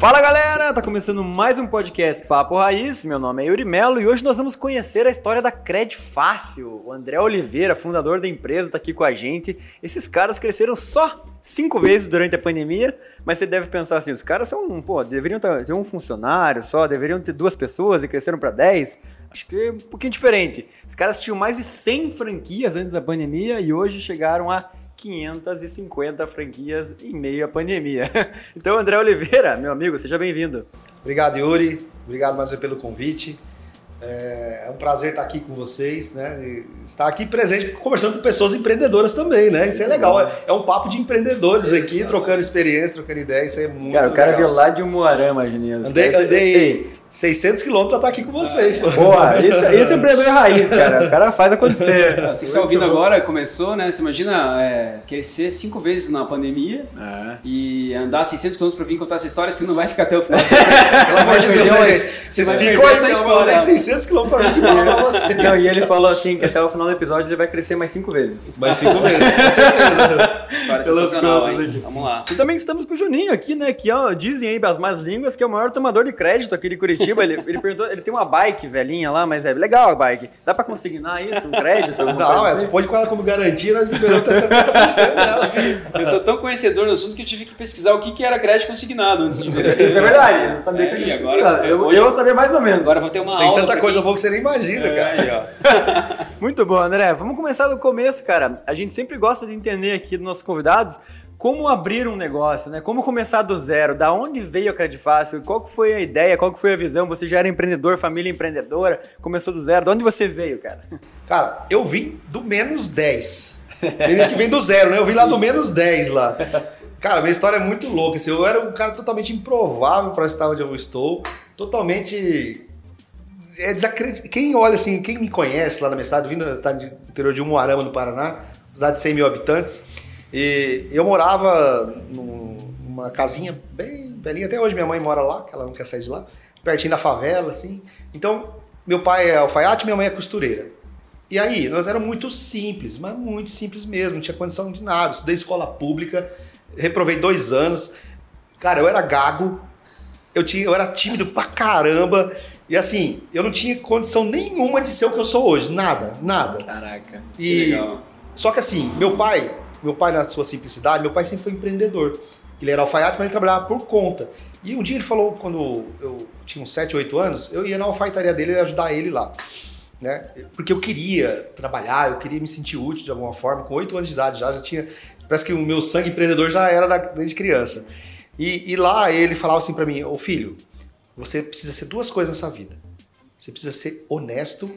Fala galera, tá começando mais um podcast Papo Raiz. Meu nome é Yuri Melo e hoje nós vamos conhecer a história da Cred Fácil. O André Oliveira, fundador da empresa, tá aqui com a gente. Esses caras cresceram só cinco vezes durante a pandemia, mas você deve pensar assim: os caras são, pô, deveriam ter um funcionário só, deveriam ter duas pessoas e cresceram para 10. Acho que é um pouquinho diferente. Os caras tinham mais de 100 franquias antes da pandemia e hoje chegaram a 550 franquias em meio à pandemia. Então, André Oliveira, meu amigo, seja bem-vindo. Obrigado, Yuri. Obrigado mais pelo convite. É, é um prazer estar aqui com vocês, né? Estar aqui presente, conversando com pessoas empreendedoras também, né? Isso é legal. É, é um papo de empreendedores aqui, trocando experiência, trocando ideia. Isso é muito Cara, o cara legal. veio lá de Umuarama, Juninho. Andei, andei 600 quilômetros pra estar aqui com vocês, pô. Boa, esse, esse é empreendedor raiz, cara. O cara faz acontecer. Você que tá ouvindo agora, começou, né? Você imagina é, crescer cinco vezes na pandemia É. e andar 600 km pra vir contar essa história, você não vai ficar até o final. Você, Pelo você amor vai de perder Deus, né? você aí, essa então, eu história. andei 600 quilômetros pra vir falar pra vocês. Não, e ele falou assim que até o final do episódio ele vai crescer mais cinco vezes. Mas cinco vezes, com certeza. História sensacional, hein? aqui. Vamos lá. E também estamos com o Juninho aqui, né? Que ó, dizem aí as más línguas que é o maior tomador de crédito aqui de Curitiba. Ele, ele perguntou, ele tem uma bike velhinha lá, mas é legal a bike. Dá pra consignar isso, um crédito? Não, é, assim? você pode com ela como garantia, nós liberamos até 70% dela. Eu sou tão conhecedor do assunto que eu tive que pesquisar o que que era crédito consignado antes de ver. Isso é verdade. Eu sabia É, que e ele agora- eu, hoje- eu vou saber mais ou menos. Agora eu vou ter uma Tem aula. tanta pra coisa quem- boa que você nem imagina, É, cara. aí, ó. Muito bom, André. Vamos começar do começo, cara. A gente sempre gosta de entender aqui dos nossos convidados como abrir um negócio, né? Como começar do zero, da onde veio a Credit Fácil, qual que foi a ideia, qual que foi a visão? Você já era empreendedor, família empreendedora, começou do zero. De onde você veio, cara? Cara, eu vim do menos 10. Tem gente que vem do zero, né? Eu vim lá do menos 10 lá. Cara, minha história é muito louca. Assim, eu era um cara totalmente improvável para estar onde eu estou. Totalmente. É desacredit... Quem olha assim, quem me conhece lá na minha cidade, vindo da cidade interior de Umuarama, no Paraná, cidade de 100 mil habitantes, e eu morava num- numa casinha bem velhinha, até hoje minha mãe mora lá, que ela não quer sair de lá, pertinho da favela, assim. Então, meu pai é alfaiate, minha mãe é costureira. E aí, nós éramos muito simples, mas muito simples mesmo, não tinha condição de nada. Estudei escola pública, reprovei dois anos. Cara, eu era gago, eu, tinha, eu era tímido pra caramba. E assim, eu não tinha condição nenhuma de ser o que eu sou hoje. Nada, nada. Caraca. E, legal. só que assim, meu pai, meu pai na sua simplicidade, meu pai sempre foi empreendedor. Ele era alfaiate, mas ele trabalhava por conta. E um dia ele falou, quando eu tinha uns 7, 8 anos, eu ia na alfaiataria dele e ajudar ele lá. Né? Porque eu queria trabalhar, eu queria me sentir útil de alguma forma. Com 8 anos de idade já, já tinha. Parece que o meu sangue empreendedor já era desde criança. E, e lá ele falava assim pra mim: Ô filho, você precisa ser duas coisas nessa vida. Você precisa ser honesto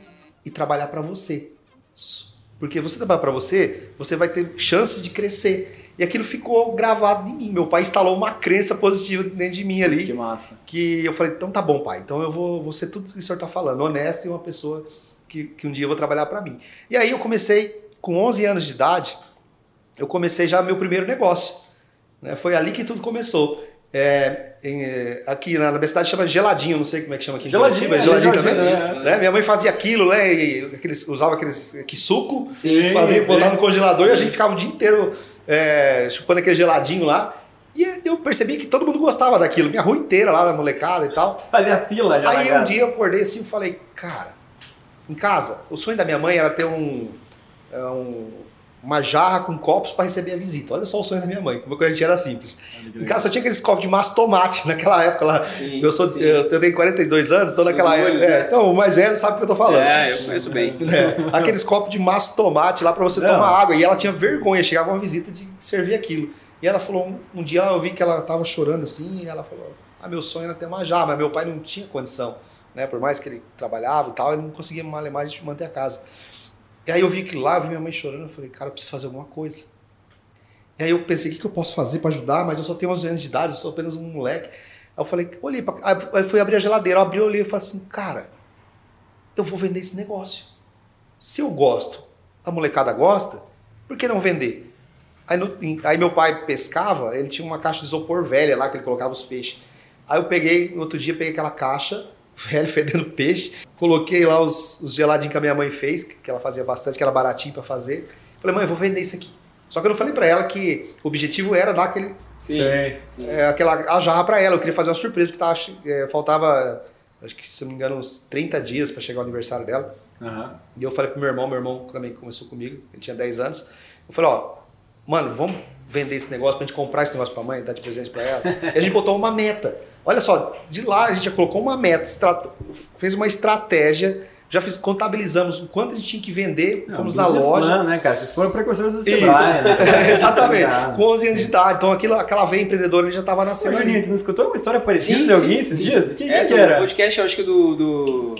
e trabalhar pra você. Porque você trabalhar pra você, você vai ter chances de crescer. E aquilo ficou gravado em mim. Meu pai instalou uma crença positiva dentro de mim ali Que massa. que eu falei, então tá bom, pai, então eu vou, vou ser tudo que o senhor tá falando, honesto e uma pessoa que, que um dia eu vou trabalhar para mim. E aí eu comecei, com 11 anos de idade, eu comecei já meu primeiro negócio. né? Foi ali que tudo começou. É, em, é, aqui na, na minha cidade chama geladinho, não sei como é que chama aqui. Geladinho, Curitiba, é, geladinho, geladinho, também. é. Né? Minha mãe fazia aquilo, né? E aqueles, usava aqueles que suco, Sim, fazia, sim. botava no congelador e a gente ficava o dia inteiro é, chupando aquele geladinho lá. E eu percebi que todo mundo gostava daquilo, minha rua inteira lá, da molecada e tal. Fazia fila já. Aí um dia eu acordei assim e falei, cara, em casa, o sonho da minha mãe era ter um, é, um- uma jarra com copos para receber a visita. Olha só o sonho da minha mãe, como a gente era simples. Em casa só tinha aqueles copos de massa tomate naquela época lá. Sim, eu, sou, sim. eu, eu tenho 42 anos, então naquela época. molhos, é, né? então o mais velho sabe o que eu tô falando. É, eu conheço bem. É, aqueles copos de massa tomate lá para você Não. tomar água. E ela tinha vergonha, chegava uma visita de servir aquilo. E ela falou, um, dia eu vi que ela tava chorando assim, e ela falou, ah, meu sonho era ter uma jarra, mas meu pai não tinha condição, né? Por mais que ele trabalhava e tal, ele não conseguia mais manter a casa. E aí eu vi que lá, vi minha mãe chorando, eu falei, cara, eu preciso fazer alguma coisa. E aí eu pensei, o que, que eu posso fazer para ajudar? Mas eu só tenho 11 anos de idade, eu sou apenas um moleque. Aí eu falei, olhei pra... Aí fui abrir a geladeira, eu abri, olhei e falei assim, cara, eu vou vender esse negócio. Se eu gosto, a molecada gosta, por que não vender? Aí, no- aí meu pai pescava, ele tinha uma caixa de isopor velha lá que ele colocava os peixes. Aí eu peguei, no outro dia, peguei aquela caixa, velho, fedendo peixe, coloquei lá os, os geladinhos que a minha mãe fez, que ela fazia bastante, que era baratinho pra fazer. Falei, mãe, eu vou vender isso aqui. Só que eu não falei pra ela que o objetivo era dar aquele, Sim. Sim. é, aquela a jarra pra ela. Eu queria fazer uma surpresa, porque tava, é, faltava, acho que se não me engano, uns 30 dias pra chegar o aniversário dela. Aham. E eu falei pro meu irmão, meu irmão também começou comigo, ele tinha 10 anos. Eu falei, ó, mano, vamos vender esse negócio pra gente comprar esse negócio pra mãe, dar de presente pra ela. e a gente botou uma meta. Olha só, de lá a gente já colocou uma meta, fez uma estratégia, já fiz, contabilizamos o quanto a gente tinha que vender, Não, fomos na loja. plan, né, cara? Vocês foram precursores do. Sebrae, né? Exatamente, Obrigado. com 11 anos de idade. Então aquilo, aquela veia empreendedora ele já estava Ô, nascendo Juninho, ali. tu não escutou uma história parecida Sim, de alguém sim, esses sim. dias? Quem, é, quem que era? podcast, eu acho que do. do...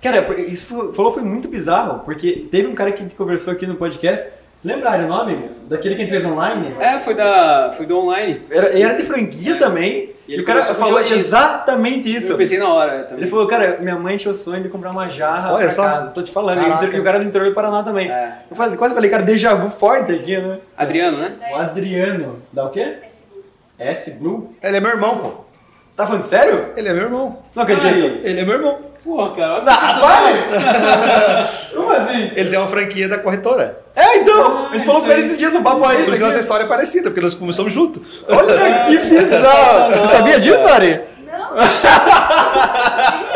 Cara, isso falou foi muito bizarro, porque teve um cara que a gente conversou aqui no podcast. Você lembra o nome? Daquele que a gente fez online? É, foi, da, foi do online. Era, e era de franquia É. também. E E, o cara falou exatamente isso. Eu pensei na hora também. Ele falou, cara, minha mãe tinha o sonho de comprar uma jarra Olha pra só. casa. Tô te falando. E o Caraca. inter- E o cara do interior do Paraná também. É. Eu falei- quase falei, cara, déjà vu forte aqui, né? Adriano, né? O Adriano. Dá o quê? S Blue. Ele é meu irmão, pô. Tá falando sério? Ele é meu irmão. Não acredito. Aí. Ele é meu irmão. Porra, cara. olha que Ah, vai! Como assim? Ele tem uma franquia da corretora. É, então! A gente Ah, falou com ele esses dias no papo aí. Por isso que nossa história é parecida, porque nós começamos juntos. Olha que bizarro! Você sabia disso, Ari?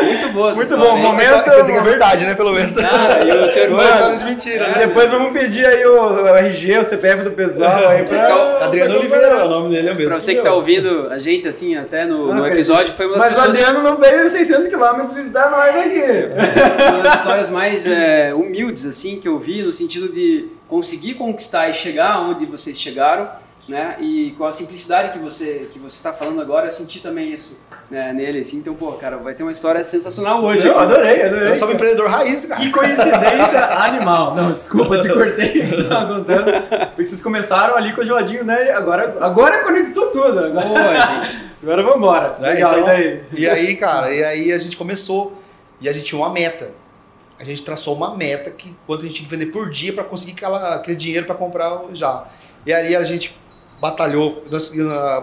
Muito boa Muito bom, momento- Quer dizer que é verdade, né? Pelo menos. Cara, e o teu irmão. É de mentira, né? Depois vamos pedir aí o RG, o CPF do pessoal aí pra... tá- Adriano pra Oliveira, o nome dele é o mesmo. Pra você que o tá ouvindo a gente, assim, até no, no episódio, foi uma das Mas o pessoas. Adriano não veio 600 km visitar nós aqui. uma das histórias mais é, humildes assim que eu vi no sentido de conseguir conquistar e chegar onde vocês chegaram, né? E com a simplicidade que você que você está falando agora, eu senti também isso né, nele, assim. Então, pô, cara, vai ter uma história sensacional hoje. Eu adorei, adorei. Eu sou um empreendedor raiz, cara. Que coincidência animal. Não, desculpa, te cortei o que você contando. Porque vocês começaram ali com o geladinho, né? E agora, agora conectou tudo. Agora, Boa, gente. agora vambora. Né? Legal, Então, e daí? E aí, cara, e aí a gente começou e a gente tinha uma meta. A gente traçou uma meta que quanto a gente tinha que vender por dia para conseguir aquela, aquele dinheiro para comprar já. E aí a gente batalhou, nós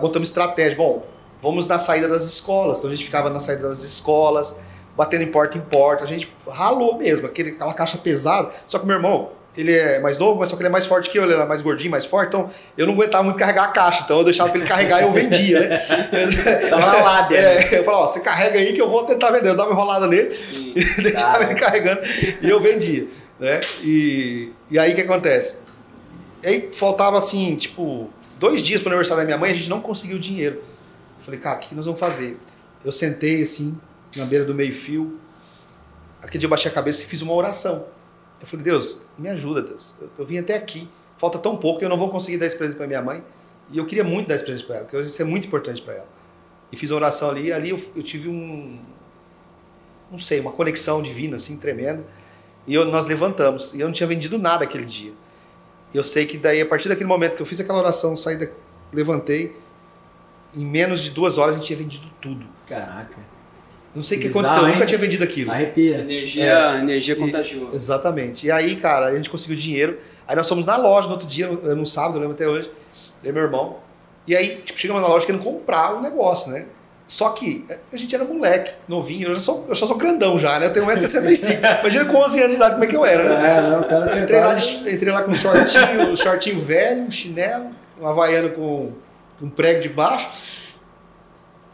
montamos estratégia. Bom, vamos na saída das escolas. Então a gente ficava na saída das escolas, batendo em porta em porta. A gente ralou mesmo, aquele, aquela caixa pesada. Só que meu irmão, ele é mais novo, mas só que ele é mais forte que eu, ele era mais gordinho, mais forte. Então eu não aguentava muito carregar a caixa. Então eu deixava ele carregar e eu vendia, né? Tava na lábia, né? É, eu falava, ó, você carrega aí que eu vou tentar vender. Eu dava uma enrolada nele e deixava Cara. ele carregando e eu vendia. Né? E, e aí o que acontece? Aí faltava assim, tipo, dois dias pro aniversário da minha mãe, a gente não conseguiu dinheiro. Eu falei, cara, o que, que nós vamos fazer? Eu sentei assim, na beira do meio-fio. Aquele dia eu baixei a cabeça e fiz uma oração. Eu falei, Deus, me ajuda, Deus. Eu, eu vim até aqui, falta tão pouco eu não vou conseguir dar esse presente para minha mãe. E eu queria muito dar esse presente para ela, porque isso é muito importante para ela. E fiz uma oração ali, e ali eu, eu tive um, não sei, uma conexão divina assim tremenda. E eu, nós levantamos. E eu não tinha vendido nada aquele dia. Eu sei que daí, a partir daquele momento que eu fiz aquela oração, saí da, levantei, em menos de duas horas a gente tinha vendido tudo. Caraca. Não sei o que aconteceu, eu nunca tinha vendido aquilo. Arrepia. Energia, energia E- contagiosa. Exatamente. E aí, cara, a gente conseguiu dinheiro. Aí nós fomos na loja no outro dia, no, no sábado, eu lembro até hoje. Eu e meu irmão. E aí, tipo, chegamos na loja querendo comprar o negócio, né? Só que a gente era moleque, novinho. Eu já sou, eu já sou grandão já, né? Eu tenho 1,65m. Imagina com 11 anos de idade como é que eu era, né? É, não, cara entrei lá, de, entrei lá com um shortinho, um shortinho velho, um chinelo, um havaiano com um prego de baixo.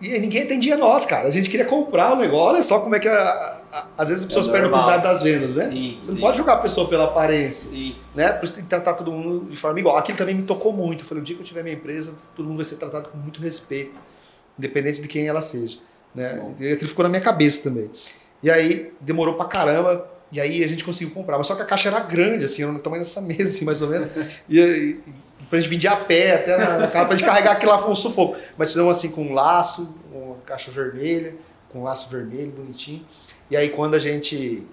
E ninguém atendia nós, cara. A gente queria comprar o negócio. Olha só como é que a- a- às vezes as pessoas É perdem a oportunidade das vendas, né? Sim, Você não sim. pode julgar a pessoa pela aparência, Sim. né? Por isso tem que tratar todo mundo de forma igual. Aquilo também me tocou muito. Eu falei, o dia que eu tiver minha empresa, todo mundo vai ser tratado com muito respeito, independente de quem ela seja, né? E aquilo ficou na minha cabeça também. E aí demorou pra caramba. E aí a gente conseguiu comprar. Mas só que a caixa era grande, assim, era no tamanho dessa mesa, assim, mais ou menos. E, e, e pra gente vir de a pé até na, na casa, pra gente carregar aquilo lá foi um sufoco. Mas fizemos assim com um laço, uma caixa vermelha, com um laço vermelho, bonitinho. E aí quando a gente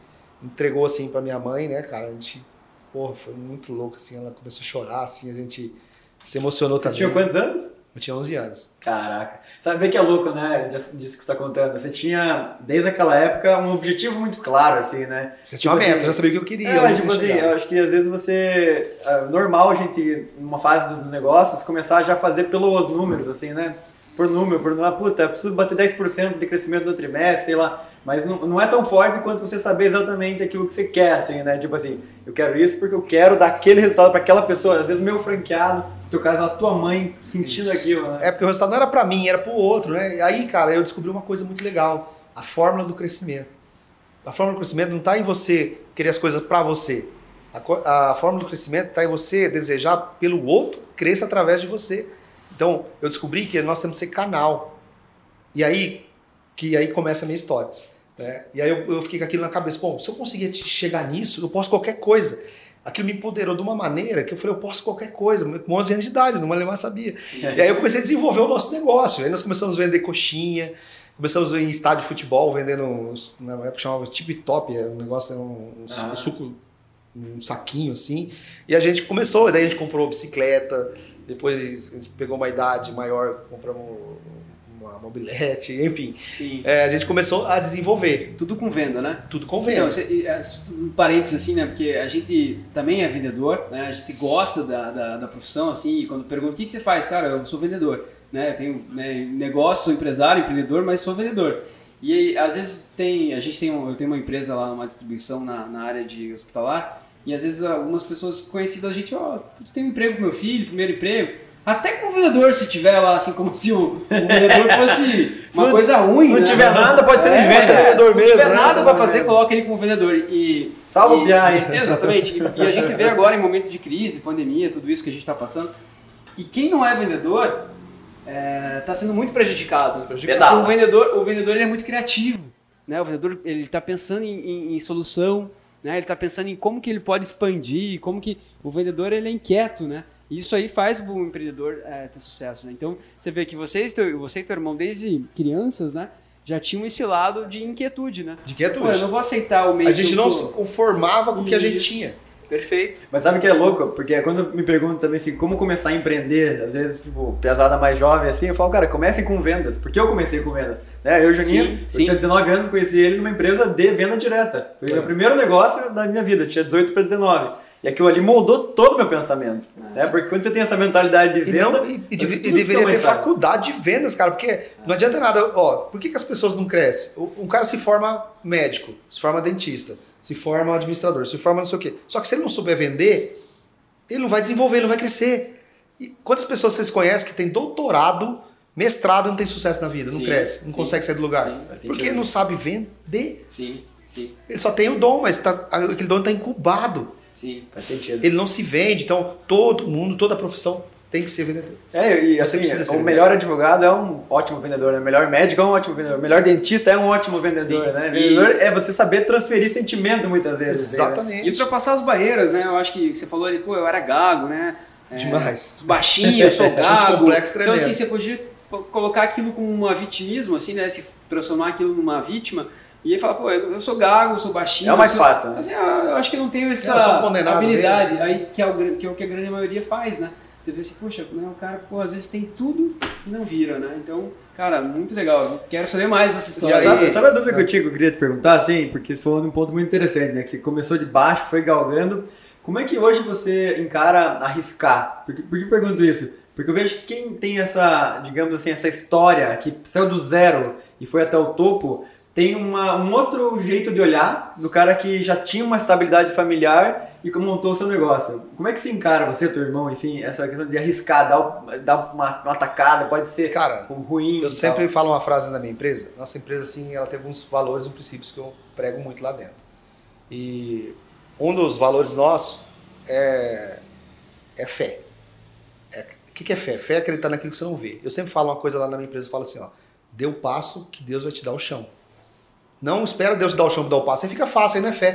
entregou assim pra minha mãe, né, cara, a gente, porra, foi muito louco, assim, ela começou a chorar, assim, a gente se emocionou Vocês também. tinham quantos anos? Eu tinha 11 anos. Caraca. Sabe bem que é louco, né? Disso que você tá contando. Você tinha, desde aquela época, um objetivo muito claro, assim, né? Já tinha uma Tipo meta, assim, já sabia o que eu queria. É, tipo assim, eu acho que às vezes você. É normal a gente, numa fase dos negócios, começar já a fazer pelos números, assim, né? Por número, por número, ah, puta, preciso bater 10% de crescimento no trimestre, sei lá. Mas não, não é tão forte quanto você saber exatamente aquilo que você quer, assim, né? Tipo assim, eu quero isso porque eu quero dar aquele resultado para aquela pessoa. Às vezes meu franqueado, no teu caso, a tua mãe sentindo Isso. aquilo, né? É porque o resultado não era pra mim, era pro outro, né? E aí, cara, eu descobri uma coisa muito legal: a fórmula do crescimento. A fórmula do crescimento não está em você querer as coisas pra você. A, a fórmula do crescimento está em você desejar pelo outro cresça através de você. Então, eu descobri que nós temos que ser canal. E aí, que aí começa a minha história. né? E aí eu, eu fiquei com aquilo na cabeça. Bom, se eu conseguir chegar nisso, eu posso qualquer coisa. Aquilo me empoderou de uma maneira que eu falei, eu posso qualquer coisa. Com 11 anos de idade, não mais sabia. E aí eu comecei a desenvolver o nosso negócio. Aí nós começamos a vender coxinha, começamos a ir em estádio de futebol, vendendo, na época chamava tip top, era um negócio, era um, Ah. um suco, um saquinho assim. E a gente começou, daí a gente comprou bicicleta, depois a gente pegou uma idade maior, compramos uma mobilete, enfim. Sim. É, a gente começou a desenvolver Tudo com venda, né? tudo com Então, venda. você- e, é, um parênteses assim, né? Porque a gente também é vendedor, né? A gente gosta da, da, da profissão, assim, e quando pergunta o que, que você faz, cara, eu sou vendedor, né? Eu tenho né, negócio, sou empresário, empreendedor, mas sou vendedor. E aí, às vezes tem, a gente tem, eu tenho uma empresa lá, uma distribuição na, na área de hospitalar, e às vezes algumas pessoas conhecidas, a gente, ó, eu tenho um emprego com meu filho, primeiro emprego. Até com o vendedor, se tiver lá, assim, como se o, o vendedor fosse uma coisa ruim. se não né? tiver nada, pode ser É, vendedor Se não mesmo, tiver né? nada pra fazer, coloca ele como vendedor. E, Salva o Piá. Exatamente. E, e a gente vê agora em momentos de crise, pandemia, tudo isso que a gente está passando, que quem não é vendedor está sendo muito prejudicado. Porque O vendedor, o vendedor ele é muito criativo. Né? O vendedor ele está pensando em, em- em solução, né? ele está pensando em como que ele pode expandir, como que o vendedor ele é inquieto, né? E isso aí faz o empreendedor eh, ter sucesso. Né? Então você vê que vocês, teu, você e teu irmão desde crianças, né? Já tinham esse lado de inquietude, né? De inquietude. Pô, eu não vou aceitar o meio A gente não se conformava com o que a gente tinha. Perfeito. Mas sabe o que é louco? Porque quando me perguntam também assim, como começar a empreender, às vezes, tipo, pesada mais jovem assim, eu falo, cara, comecem com vendas. Porque eu comecei com vendas. Né? Eu, Juninho, Sim, eu sim. tinha 19 anos, conheci ele numa empresa de venda direta. Foi o meu primeiro negócio da minha vida, eu tinha 18 para 19. E aquilo ali moldou todo o meu pensamento. Né? Porque quando você tem essa mentalidade de E, venda. não, e, e deve- e deveria ter faculdade de vendas, cara, porque não adianta nada. Ó, por que, que as pessoas não crescem? O- Um cara se forma médico, se forma dentista, se forma administrador, se forma não sei o quê. Só que se ele não souber vender, ele não vai desenvolver, ele não vai crescer. E quantas pessoas vocês conhecem que tem doutorado, mestrado e não tem sucesso na vida, não Sim, cresce, não sim. consegue sair do lugar? Sim, porque não sabe vender. Sim, sim, Ele só tem o dom, mas tá, aquele dom está incubado. Sim. Faz sentido. Ele não se vende, então todo mundo, toda profissão tem que ser vendedor. É, e Você assim, precisa ser o vendedor. melhor advogado é um ótimo vendedor, né? O melhor médico é um ótimo vendedor, o melhor dentista é um ótimo vendedor, Sim. né? E- Vendedor é você saber transferir sentimento muitas vezes. né? Exatamente. E ultrapassar as barreiras, né? Eu acho que você falou ali, pô, eu era gago, né? É, Demais. Baixinho, eu sou uns gago. complexos então, assim, você podia co- colocar aquilo como uma vitimismo, assim, né? Se transformar aquilo numa vítima. E aí falar, pô, eu sou gago, eu sou baixinho. É o mais sou- fácil, né? Assim, ah, eu acho que não tenho essa Eu sou condenado habilidade aí, que é, o, que é o que a grande maioria faz, né? Você vê assim, poxa, né, o cara, pô, às vezes tem tudo e não vira, né? Então, cara, muito legal. Eu quero saber mais dessa história. aí- sabe, sabe a dúvida que eu tinha que eu queria te perguntar, assim? Porque você falou de um ponto muito interessante, né? Que você começou de baixo, foi galgando. Como é que hoje você encara arriscar? Por que, por que eu pergunto isso? Porque eu vejo que quem tem essa, digamos assim, essa história que saiu do zero e foi até o topo, tem uma, um outro jeito de olhar do cara que já tinha uma estabilidade familiar e que montou o seu negócio. Como é que se encara você, teu irmão, enfim, essa questão de arriscar, dar, dar uma, uma atacada, pode ser Cara, ruim. Eu sempre tal. falo uma frase na minha empresa. Nossa empresa, assim, ela tem alguns valores e princípios que eu prego muito lá dentro. E um dos valores nossos é, é fé. É- o que, que é fé? Fé é acreditar naquilo que você não vê. Eu sempre falo uma coisa lá na minha empresa, eu falo assim, ó, dê o passo que Deus vai te dar o chão. Não espera Deus dar o chão para dar o passo. Aí fica fácil, aí não é fé.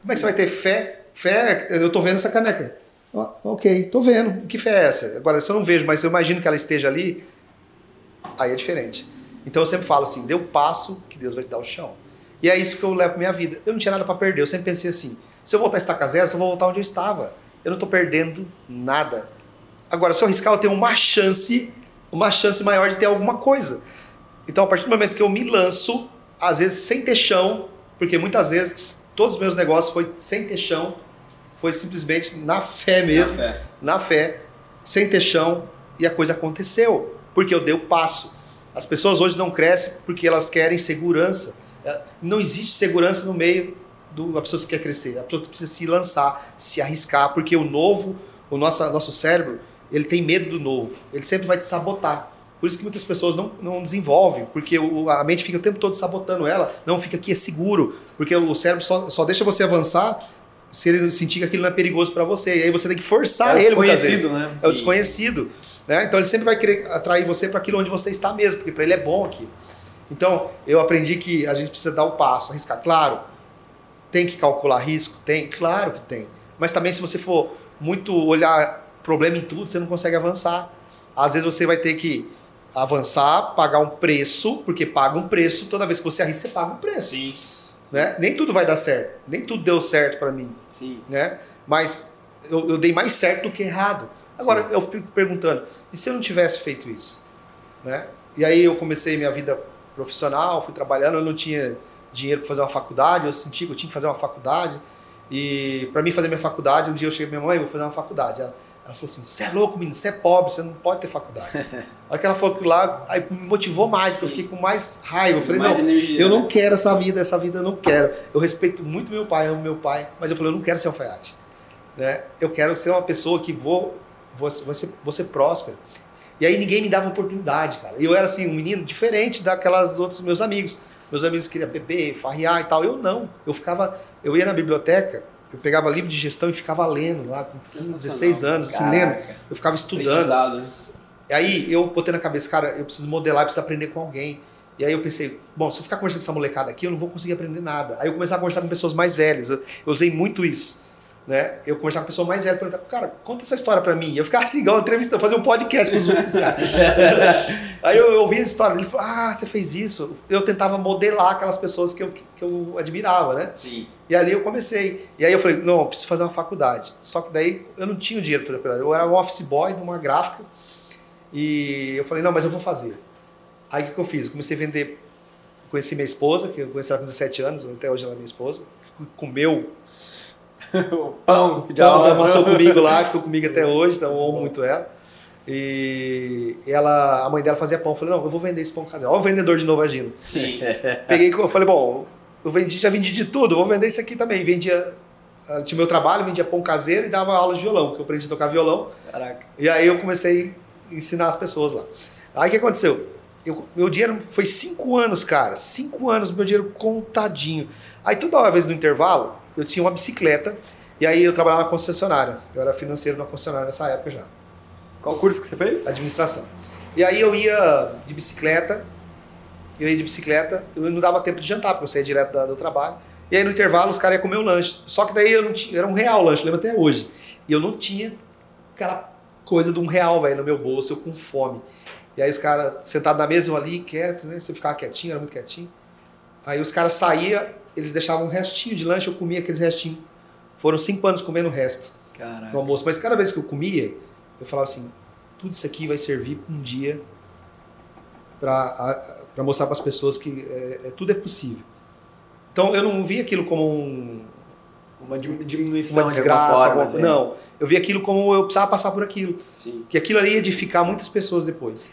Como é que você vai ter fé? Fé, eu tô vendo essa caneca. Ó, ok, tô vendo. Que fé é essa? Agora, se eu não vejo, mas eu imagino que ela esteja ali, aí é diferente. Então eu sempre falo assim, dê o passo que Deus vai te dar o chão. E é isso que eu levo pra minha vida. Eu não tinha nada para perder, eu sempre pensei assim, se eu voltar a estaca zero, eu vou voltar onde eu estava. Eu não tô perdendo nada. Agora, se eu arriscar, eu tenho uma chance, uma chance maior de ter alguma coisa. Então, a partir do momento que eu me lanço, às vezes sem ter chão, porque muitas vezes todos os meus negócios foi sem ter chão, foi simplesmente na fé mesmo, fé. na fé, sem ter chão, e a coisa aconteceu, porque eu dei o passo. As pessoas hoje não crescem porque elas querem segurança. É, Não existe segurança no meio do a pessoa que quer crescer. A pessoa precisa se lançar, se arriscar, porque o novo, o nosso, nosso cérebro, ele tem medo do novo. Ele sempre vai te sabotar. Por isso que muitas pessoas não, não desenvolvem, porque o, a mente fica o tempo todo sabotando ela. Não, fica aqui, é seguro. Porque o cérebro só, só deixa você avançar se ele sentir que aquilo não é perigoso para você. E aí você tem que forçar É o ele muitas desconhecido, vezes. né? É o desconhecido. Né? Então ele sempre vai querer atrair você para aquilo onde você está mesmo, porque para ele é bom aqui. Então eu aprendi que a gente precisa dar o passo, arriscar. Claro, tem que calcular risco? Tem, claro que tem. Mas também se você for muito olhar problema em tudo, você não consegue avançar. Às vezes você vai ter que avançar, pagar um preço, porque paga um preço, toda vez que você arrisca, você paga um preço. Sim, Né? Nem tudo vai dar certo. Nem tudo deu certo para mim sim. né? Mas eu, eu dei mais certo do que errado. Agora eu fico perguntando, e se eu não tivesse feito isso, né? E aí eu comecei minha vida profissional, fui trabalhando, eu não tinha dinheiro para fazer uma faculdade, eu senti que eu tinha que fazer uma faculdade. E para mim fazer minha faculdade, um dia eu cheguei pra minha mãe, vou fazer uma faculdade. Ela, ela falou assim: "Você é louco, menino, você é pobre, você não pode ter faculdade". A hora que ela falou aquilo lá, aí me motivou mais, que eu fiquei com mais raiva. Eu falei: Mais "Não, energia, eu né? não quero essa vida, essa vida eu não quero. Eu respeito muito meu pai, amo meu pai, mas eu falei, eu não quero ser alfaiate. Né? Eu quero ser uma pessoa que vou, vou, vou, ser, vou ser próspero. E aí ninguém me dava oportunidade, cara. E eu era assim, um menino diferente daquelas outros meus amigos. Meus amigos queriam beber, farrear e tal. Eu não. Eu ficava, eu ia na biblioteca, eu pegava livro de gestão e ficava lendo lá com 15, 16 anos, assim, lendo. Eu ficava estudando. Né? Aí eu botei na cabeça, cara, eu preciso modelar, eu preciso aprender com alguém. E aí eu pensei, bom, se eu ficar conversando com essa molecada aqui, eu não vou conseguir aprender nada. Aí eu comecei a conversar com pessoas mais velhas. Eu, eu usei muito isso. Né? Eu conversava com pessoa mais velha, perguntar, cara, conta essa história pra mim. Eu ficava assim, igual entrevista, fazer um podcast com os outros caras. aí eu, eu ouvi a história, ele falou, ah, você fez isso. Eu tentava modelar aquelas pessoas que eu, que eu admirava, né? Sim. E ali eu comecei. E aí eu falei, não, eu preciso fazer uma faculdade. Só que daí eu não tinha o dinheiro para fazer a faculdade. Eu era um office boy de uma gráfica. E eu falei, não, mas eu vou fazer. Aí o que, que eu fiz? Eu comecei a vender. Conheci minha esposa, que eu conheci ela com 17 anos, até hoje ela é minha esposa. Comeu o pão de já almoço. amassou comigo lá, ficou comigo até hoje, então eu amo muito ela. E ela, a mãe dela fazia pão. Eu falei, não, eu vou vender esse pão caseiro. Olha o vendedor de novo agindo. Sim. Peguei, eu falei, bom, eu vendi, já vendi de tudo, vou vender isso aqui também. Vendia, tinha meu trabalho, vendia pão caseiro e dava aula de violão, porque eu aprendi a tocar violão. Caraca. E aí eu comecei a ensinar as pessoas lá. Aí o que aconteceu? Eu, meu dinheiro foi cinco anos, cara. Cinco anos, meu dinheiro contadinho. Aí toda vez no intervalo, eu tinha uma bicicleta e aí eu trabalhava na concessionária. Eu era financeiro na concessionária nessa época já Qual curso que você fez? administração. E aí eu ia de bicicleta, eu ia de bicicleta, eu não dava tempo de jantar, porque eu saía direto da- do trabalho. E aí no intervalo os caras iam comer o lanche. Só que daí eu não tinha, era um real o lanche, lembro até hoje. E eu não tinha aquela coisa de um real, velho, no meu bolso, eu com fome. E aí os caras sentados na mesa, eu ali, quieto, né? Você ficava quietinho, era muito quietinho. Aí os caras saíam, eles deixavam um restinho de lanche, eu comia aqueles restinhos. Foram cinco anos comendo o resto Caraca. almoço. Mas cada vez que eu comia, eu falava assim: tudo isso aqui vai servir um dia para mostrar para as pessoas que é, é- tudo é possível. Então eu não vi aquilo como um- Uma dim- diminuição uma desgraça. forma. alguma- assim. Não, eu vi aquilo como eu precisava passar por aquilo. Sim. Que aquilo ali ia edificar muitas pessoas depois.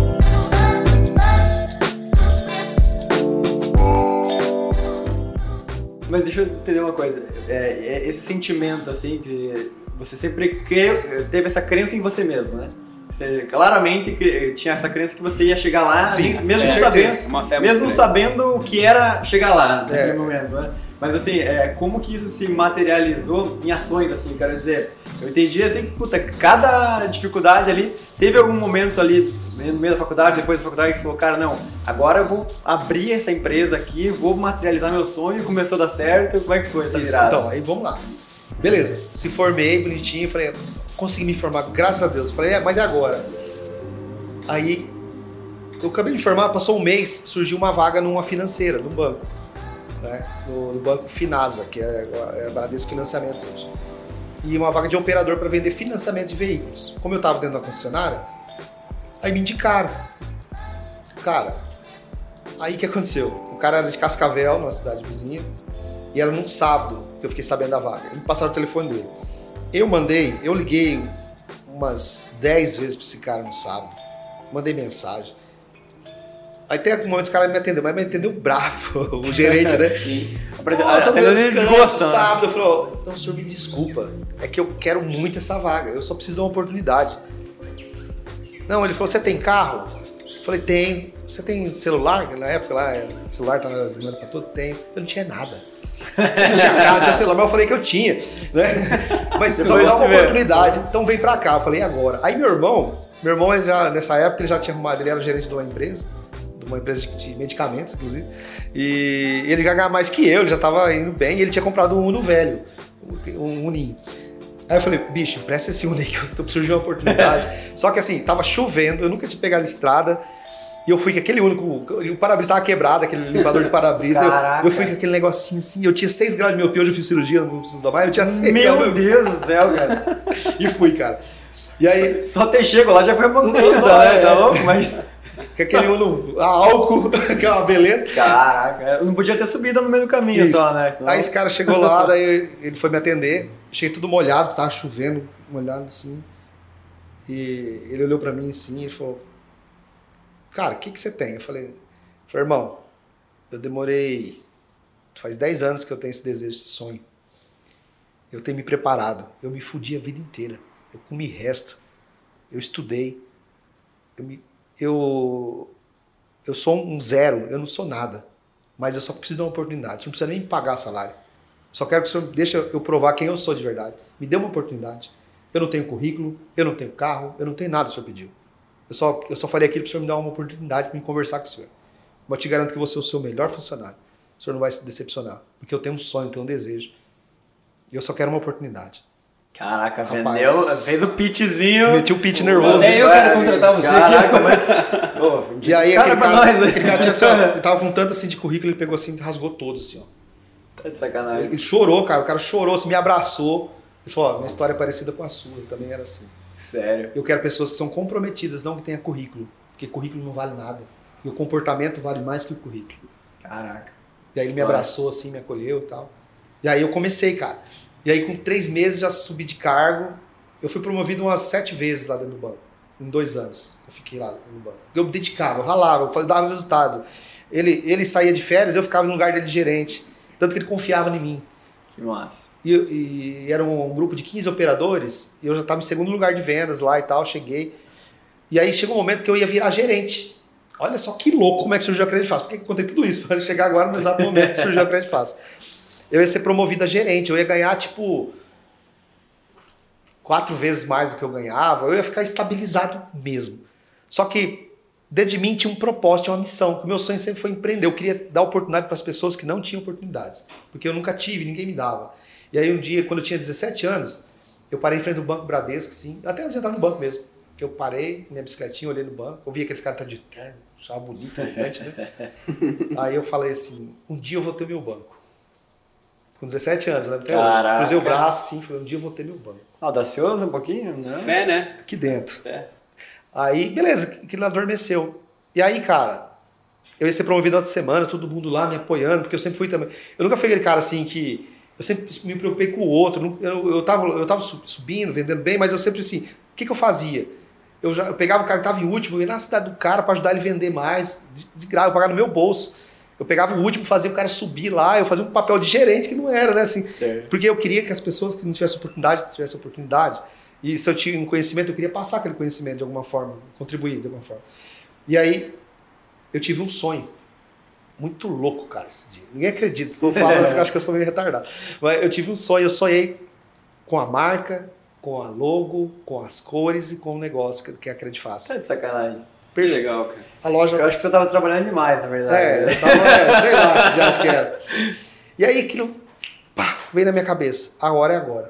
Mas deixa eu entender uma coisa. É, é esse sentimento, assim, que você sempre cre- teve essa crença em você mesmo, né? Você claramente tinha essa crença que você ia chegar lá, Sim, mesmo sabendo, mesmo sabendo o que era chegar lá naquele É. momento, né? Mas assim, é, como que isso se materializou em ações, assim, quero dizer, eu entendi assim, que, puta, cada dificuldade ali, teve algum momento ali no meio da faculdade, depois da faculdade, que você falou, cara, não, agora eu vou abrir essa empresa aqui, vou materializar meu sonho, começou a dar certo, como é que foi essa Isso, virada? Então, aí vamos lá. Beleza, se formei bonitinho, falei, consegui me formar, graças a Deus. Falei, é, mas e agora? Aí eu acabei de informar, passou um mês, surgiu uma vaga numa financeira, no banco. Né? No, no banco Finasa, que é, é Bradesco Financiamentos hoje. E uma vaga de operador para vender financiamento de veículos. Como eu estava dentro da concessionária, aí me indicaram. Cara, aí que aconteceu? O cara era de Cascavel, numa cidade vizinha, e era num sábado que eu fiquei sabendo da vaga. Me passaram o telefone dele. Eu mandei, eu liguei umas 10 vezes para esse cara no sábado. Mandei mensagem. Aí tem algum momento que o cara me atendeu, mas me atendeu bravo, o gerente, né? Sim. Oh, Aprendeu- tô dando descanso né? sábado. Eu falei, não, senhor, me desculpa. É que eu quero muito essa vaga. Eu só preciso de uma oportunidade. Não, ele falou, você tem carro? Eu falei, tenho. Você tem celular? Na época lá, é, celular tava ligando pra todos? Tenho. Eu não tinha nada. Eu não tinha carro, não tinha celular, mas eu falei que eu tinha. Né? Mas só me dá uma oportunidade. Então vem pra cá. Eu falei, agora? Aí meu irmão, meu irmão, ele já, nessa época, ele já tinha arrumado, ele era gerente de uma empresa uma empresa de, medicamentos, inclusive. E ele já ganhava mais que eu, ele já tava indo bem e ele tinha comprado um Uno velho, um Uninho. Aí eu falei, bicho, empresta esse Uno aí que eu tô precisando de uma oportunidade. Só que assim, tava chovendo, eu nunca tinha pegado estrada. E eu fui com aquele único. O para-brisa tava quebrado, aquele limpador de para-brisa. Eu, eu fui com aquele negocinho assim. Eu tinha 6 graus de miopia, hoje eu fiz cirurgia, não preciso dar mais. Eu tinha 6 graus Meu. Deus do céu, cara. E fui, cara. E aí, Só ter chego lá já foi Não, né? é. Tá louco? Mas. Com aquele Uno álcool, que é uma beleza. Caraca, eu não podia ter subido no meio do caminho Isso. só, né? Senão- Aí esse cara chegou lá, daí ele foi me atender. Cheguei tudo molhado, tava chovendo, molhado assim. E ele olhou pra mim assim e falou: Cara, o que, que você tem? Eu falei: falei, irmão, eu demorei. Faz 10 anos que eu tenho esse desejo, esse sonho. Eu tenho me preparado. Eu me fudi a vida inteira. Eu comi resto. Eu estudei. Eu, me, eu, eu sou um zero, eu não sou nada. Mas eu só preciso de uma oportunidade. Você não precisa nem pagar salário. Só quero que o senhor deixe eu provar quem eu sou de verdade. Me dê uma oportunidade. Eu não tenho currículo, eu não tenho carro, eu não tenho nada que o senhor pediu. Eu só, eu só falei aquilo para o senhor me dar uma oportunidade para me conversar com o senhor. Mas eu te garanto que você é o seu melhor funcionário. O senhor não vai se decepcionar. Porque eu tenho um sonho, tenho um desejo. E eu só quero uma oportunidade. Caraca, Rapaz. vendeu, fez o pitchzinho. Meti um pitch nervoso. É, eu quero contratar você aqui. Caraca, mas. Vendi E aí cara aquele pra cara, nós, aquele cara tinha assim, ó, ele tava com tanto assim de currículo, ele pegou assim e rasgou todos assim, ó. Tá de sacanagem. Ele chorou, cara. O cara chorou, assim, me abraçou. Ele falou, ó, minha história é parecida com a sua, eu também era assim. Sério. Eu quero pessoas que são comprometidas, não que tenha currículo. Porque currículo não vale nada. E o comportamento vale mais que o currículo. Caraca. E aí ele me abraçou, assim, me acolheu e tal. E aí eu comecei, cara. E aí com três meses já subi de cargo. Eu fui promovido umas sete vezes lá dentro do banco. Em dois anos. Eu fiquei lá no banco. Eu me dedicava, eu ralava, eu dava resultado. Ele, ele saía de férias, eu ficava no lugar dele de gerente. Tanto que ele confiava em mim. Que massa. E, e era um, grupo de 15 operadores, e eu já estava em segundo lugar de vendas lá e tal, cheguei. E aí chegou um momento que eu ia virar gerente. Olha só que louco como é que surgiu a Crédito Fácil. Por que eu contei tudo isso? Para chegar agora no exato momento que surgiu a Crédito Fácil. Eu ia ser promovido a gerente, eu ia ganhar tipo quatro vezes mais do que eu ganhava, eu ia ficar estabilizado mesmo. Só que dentro de mim tinha um propósito, tinha uma missão. O meu sonho sempre foi empreender. Eu queria dar oportunidade para as pessoas que não tinham oportunidades, porque eu nunca tive, ninguém me dava. E aí um dia, quando eu tinha 17 anos, eu parei em frente do Banco Bradesco, assim, até antes de entrar no banco mesmo. Eu parei, minha bicicletinha, olhei no banco, eu vi aqueles caras tá de terno, achava bonito, elegante, né? aí eu falei assim, um dia eu vou ter meu banco. Com 17 anos, eu lembro até hoje. Caraca. Cruzei o braço assim, falei, um dia eu vou ter meu banco. Audacioso um pouquinho? Não. Fé, né? Aqui dentro. É. Aí, beleza, aquilo adormeceu. E aí, cara, eu ia ser promovido na outra semana, todo mundo lá me apoiando, porque eu sempre fui também. Eu nunca fui aquele cara assim que. Eu sempre me preocupei com o outro. Eu, eu, tava, eu tava su- subindo, vendendo bem, mas eu sempre assim. O que, que eu fazia? Eu, já, eu pegava o cara que tava em último, eu ia na cidade do cara para ajudar ele a vender mais, de, de graça, eu pagava no meu bolso. Eu pegava o último, fazia o cara subir lá, eu fazia um papel de gerente que não era, né? Assim, Certo. porque eu queria que as pessoas que não tivessem oportunidade tivessem oportunidade. E se eu tinha um conhecimento, eu queria passar aquele conhecimento de alguma forma, contribuir de alguma forma. E aí, eu tive um sonho. Muito louco, cara, esse dia. Ninguém acredita. Se for falar, eu acho que eu sou meio retardado. Mas eu tive um sonho, eu sonhei com a marca, com a logo, com as cores e com o negócio que, que a Credit faz. Tá de sacanagem. Que legal, cara. A loja Eu acho que você tava trabalhando demais, na verdade. é, eu tava, é, sei lá, já acho que era. E aí aquilo pá, veio na minha cabeça. A hora é agora.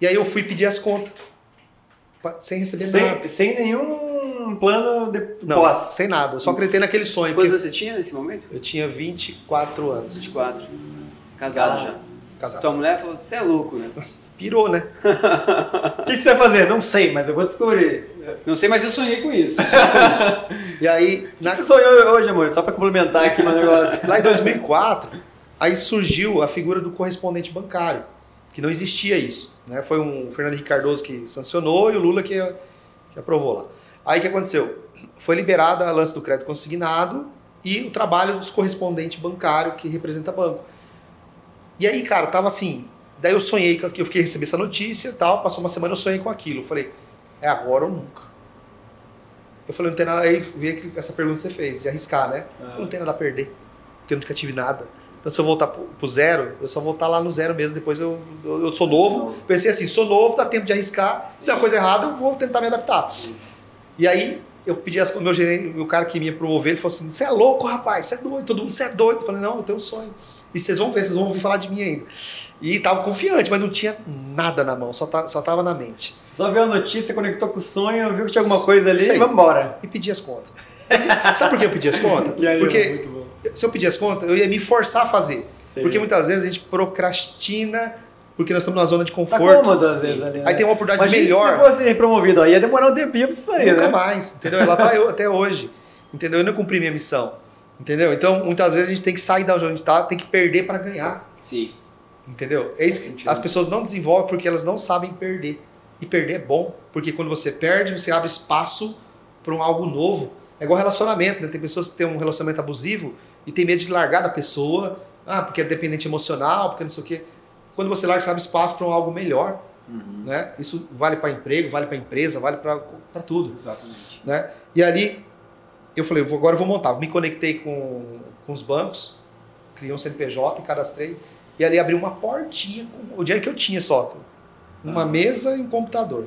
E aí eu fui pedir as contas. Sem receber nada. Sem, sem nenhum um plano de Não, pós. sem nada. Eu só acreditei naquele sonho. Quantos anos você tinha nesse momento? eu tinha 24 anos. 24. Casado Ah. já. Casado. Tua mulher falou, você é louco, né? Pirou, né? O que, que você vai fazer? Não sei, mas eu vou descobrir. O Não sei, mas eu sonhei com isso. E aí, na- que você sonhou hoje, amor? Só pra complementar aqui meu negócio. lá em 2004, aí surgiu a figura do correspondente bancário, que não existia isso. Né? Foi um Fernando Henrique Cardoso que sancionou e o Lula que, que aprovou lá. Aí o que aconteceu? Foi liberada a lance do crédito consignado e o trabalho dos correspondentes bancários que representa banco. E aí, cara, tava assim. Daí eu sonhei que eu fiquei receber essa notícia e tal. Passou uma semana eu sonhei com aquilo. Eu falei, é agora ou nunca. Eu falei, não tem nada. Aí aquele- essa pergunta que você fez, de arriscar, né? Eu falei, não tem nada a perder. Porque eu nunca tive nada. Então se eu voltar pro, zero, eu só vou estar lá no zero mesmo. Depois eu, eu, eu sou novo. Pensei assim, sou novo, dá tempo de arriscar. Se der uma coisa errada, eu vou tentar me adaptar. E aí eu pedi o meu gerente, o cara que me ia promover, ele falou assim: você é louco, rapaz, você é doido, todo mundo, você é doido. Eu falei, não, eu tenho um sonho. E vocês vão ver, vocês vão ouvir falar de mim ainda. E tava confiante, mas não tinha nada na mão, só, tá, só tava na mente. Só viu a notícia, conectou com o sonho, viu que tinha alguma coisa ali e vambora. E pedi as contas. Porque- sabe por que eu pedi as contas? Que Porque se eu pedir as contas, eu ia me forçar a fazer. Sei. Porque muitas vezes a gente procrastina porque nós estamos numa zona de Tá conforto. cômodo às vezes ali. Né? Aí tem uma oportunidade Imagina melhor. se fosse promovido, aí ia demorar um tempinho pra sair, Nunca né? mais, entendeu? Lá tá eu até hoje. Entendeu? Eu não cumpri minha missão. Entendeu? Então, muitas vezes a gente tem que sair da onde a gente tá, tem que perder para ganhar. Sim. Entendeu? É isso que as pessoas não desenvolvem porque elas não sabem perder. E perder é bom, porque quando você perde, você abre espaço para um algo novo. É igual relacionamento, né? Tem pessoas que têm um relacionamento abusivo e tem medo de largar da pessoa, ah, porque é dependente emocional, porque não sei o quê. Quando você larga, você abre espaço para um algo melhor. Né? Isso vale para emprego, vale para empresa, vale para tudo Exatamente. né? E ali eu falei, vou- agora eu vou montar. Me conectei com, com os bancos, criei um CNPJ e cadastrei. E ali abri uma portinha com o dinheiro que eu tinha só. Uma mesa e um computador.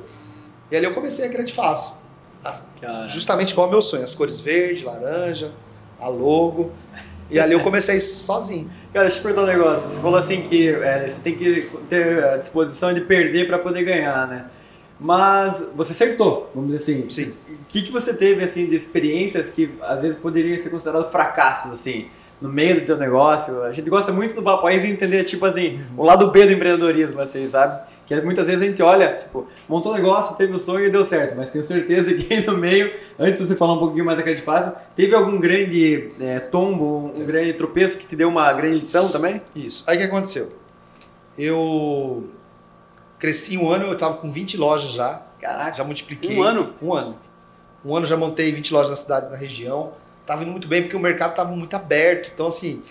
E ali eu comecei a crédito fácil. As- justamente igual ao meu sonho. As cores verde, laranja, a logo. E ali eu comecei sozinho. Cara, deixa eu te perguntar um negócio. Você falou assim que é, você tem que ter a disposição de perder pra poder ganhar, né? Mas você acertou, vamos dizer assim. Sim. O que, que você teve assim de experiências que às vezes poderiam ser consideradas fracassos assim? No meio do teu negócio, a gente gosta muito do Papo País e entender, tipo assim, o lado B do empreendedorismo, assim, sabe? Que muitas vezes a gente olha, tipo, montou um negócio, teve o sonho e deu certo, mas tenho certeza que aí no meio, antes de você falar um pouquinho mais da Crédito Fácil, teve algum grande é, tombo, um grande tropeço que te deu uma grande lição também? Isso. Aí o que aconteceu? Eu cresci um ano, eu estava com 20 lojas já. Caraca. Já multipliquei. Um ano? Um ano. Um ano já montei 20 lojas na cidade, na região. Tava indo muito bem porque o mercado tava muito aberto. Então, assim,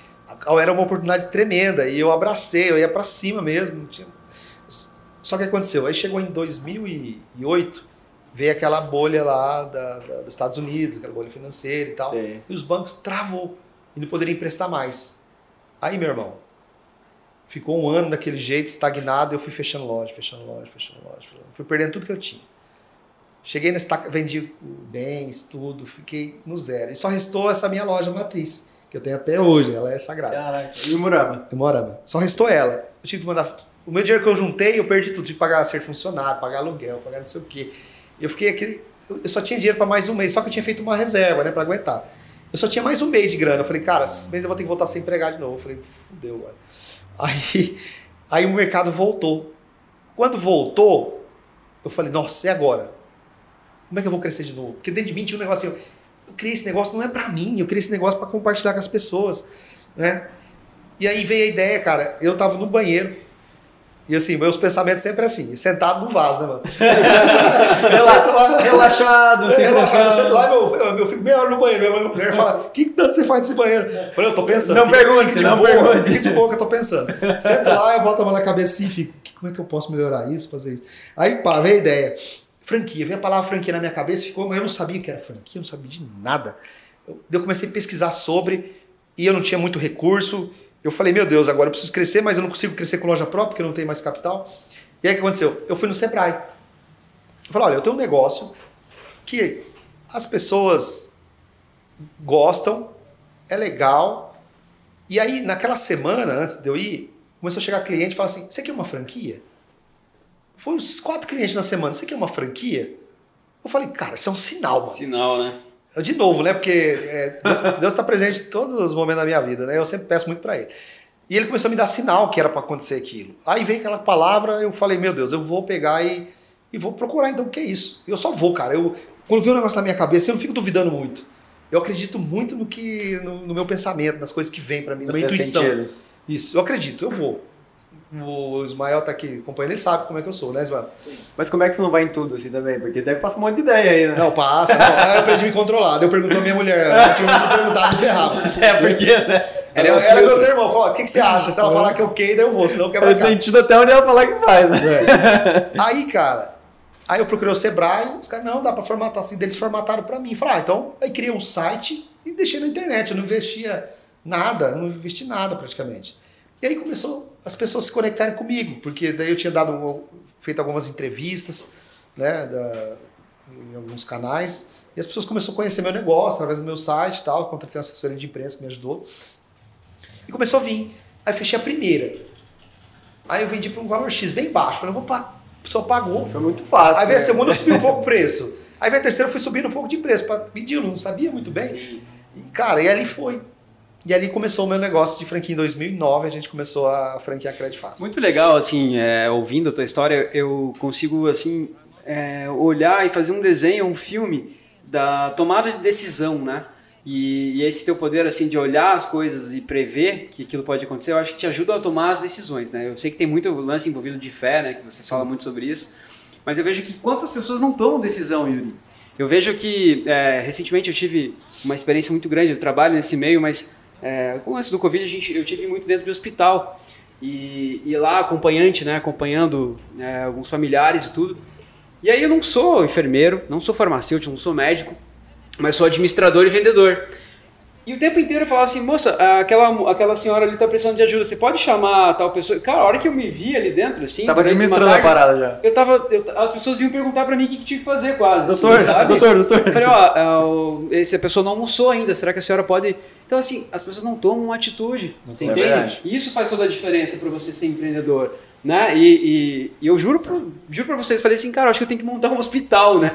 era uma oportunidade tremenda. E eu abracei, eu ia para cima mesmo. Só que aconteceu. Aí chegou em 2008, veio aquela bolha lá da, da- dos Estados Unidos, aquela bolha financeira e tal. Sim. E os bancos travou e não poderiam emprestar mais. Aí, meu irmão, ficou um ano daquele jeito, estagnado. Eu fui fechando loja, fechando loja, fechando loja. fechando loja. Fui perdendo tudo que eu tinha. Cheguei nesse vendi bens, tudo, fiquei no zero. E só restou essa minha loja matriz, que eu tenho até hoje, ela é sagrada. Caraca. E Morama. Só restou ela. Eu tive que mandar. O meu dinheiro que eu juntei, eu perdi tudo. Tive que pagar ser funcionário, pagar aluguel, pagar não sei o quê. Eu fiquei aquele. Eu só tinha dinheiro para mais um mês, só que eu tinha feito uma reserva, né, para aguentar. Eu só tinha mais um mês de grana. Eu falei, cara, esse mês eu vou ter que voltar a ser empregado de novo. Eu falei, fudeu agora. Aí, aí o mercado voltou. Quando voltou, eu falei, nossa, e agora? Como é que eu vou crescer de novo? Porque dentro de mim tinha um negócio assim, eu criei esse negócio, não é pra mim, eu criei esse negócio para compartilhar com as pessoas, né? E aí veio a ideia, cara, eu tava no banheiro, e assim, meus pensamentos sempre assim, sentado no vaso, né, mano? Eu sento lá- Relaxado, sem é, relaxado, eu pressão. sento lá, meu, eu, eu fico meia hora no banheiro, minha mulher fala, o que, que tanto você faz nesse banheiro? Eu falei, eu tô pensando. Não fica- pergunte, fica não boa, pergunte. Fica de boa que eu tô pensando. Sento lá, eu boto a mão na cabeça assim e fico, "Que- como é que eu posso melhorar isso, fazer isso? Aí, pá, veio a ideia. Franquia, veio a palavra franquia na minha cabeça, ficou, mas eu não sabia que era franquia, eu não sabia de nada. Eu, eu comecei a pesquisar sobre e eu não tinha muito recurso. Eu falei, meu Deus, agora eu preciso crescer, mas eu não consigo crescer com loja própria, porque eu não tenho mais capital. E aí o que aconteceu? Eu fui no Sebrae. Eu falei, olha, eu tenho um negócio que as pessoas gostam, é legal. E aí, naquela semana, antes de eu ir, começou a chegar cliente e falar assim: Você quer uma franquia? Foi uns quatro clientes na semana. Você quer uma franquia? Eu falei, cara, isso é um sinal, mano. Sinal, né? De novo, né? Porque é, Deus está presente em todos os momentos da minha vida, né? Eu sempre peço muito para ele. E ele começou a me dar sinal que era para acontecer aquilo. Aí veio aquela palavra, eu falei, meu Deus, eu vou pegar e, e vou procurar então o que é isso. Eu só vou, cara. Eu, quando vem um negócio na minha cabeça, eu não fico duvidando muito. Eu acredito muito no que no, no meu pensamento, nas coisas que vêm para mim, na minha é intuição. sentido. Isso, eu acredito, eu vou. O Ismael tá aqui acompanhando, ele sabe como é que eu sou, né, Ismael? Mas como é que você não vai em tudo assim também? Porque deve passar um monte de ideia aí, né? Não, passa. Não. Aí eu aprendi a me controlar. Eu pergunto à minha mulher, ela tinha me perguntado, me ferrava. É, porque, né? Ela, é um ela é meu teu irmão, falou, o que, que você acha? Se ela falar que eu ok, daí eu vou, senão eu quebro a Faz cara. sentido até onde ela falar que faz, né? É. Aí, cara, aí eu procurei o Sebrae, os caras, não, dá pra formatar assim, deles formataram pra mim. Falei, ah, então, aí criei um site e deixei na internet, eu não investia nada, não investi nada praticamente. E aí começou as pessoas se conectarem comigo, porque daí eu tinha dado, feito algumas entrevistas, né, da- em alguns canais, e as pessoas começaram a conhecer meu negócio através do meu site e tal, contratei uma assessoria de imprensa que me ajudou. E começou a vir. Aí fechei a primeira. Aí eu vendi por um valor X bem baixo. Falei, opa, a pessoa pagou. Foi muito fácil. Aí veio a né? segunda, eu subi um pouco o preço. Aí veio a terceira, eu fui subindo um pouco de preço para pedir, não sabia muito bem. E, cara, e ali foi. E ali começou o meu negócio de franquia em 2009, a gente começou a franquear Credit Fácil. Muito legal, assim, é, ouvindo a tua história, eu consigo, assim, é, olhar e fazer um desenho, um filme da tomada de decisão, né? E, e esse teu poder, assim, de olhar as coisas e prever que aquilo pode acontecer, eu acho que te ajuda a tomar as decisões, né? Eu sei que tem muito lance envolvido de fé, né? Que você fala muito sobre isso. Mas eu vejo que quantas pessoas não tomam decisão, Yuri? Eu vejo que, é, recentemente eu tive uma experiência muito grande, eu trabalho nesse meio, mas é, com lance do Covid, a gente, eu tive muito dentro de hospital. E, e lá, acompanhante, né, acompanhando é, alguns familiares e tudo. E aí eu não sou enfermeiro, não sou farmacêutico, não sou médico, mas sou administrador e vendedor. E o tempo inteiro eu falava assim, moça, aquela, aquela senhora ali tá precisando de ajuda, você pode chamar tal pessoa? Cara, a hora que eu me vi ali dentro, assim... Tava administrando a tarde, parada já. Eu tava, eu- as pessoas vinham perguntar pra mim o que, que tinha que fazer quase. Doutor, assim, sabe? doutor, doutor. Eu falei, ó, é, o- essa pessoa não almoçou ainda, será que a senhora pode... Então, assim, as pessoas não tomam uma atitude, você É entende? verdade. E isso faz toda a diferença para você ser empreendedor, né? E, e- e eu juro, pro, juro para vocês, falei assim, cara, acho que eu tenho que montar um hospital, né?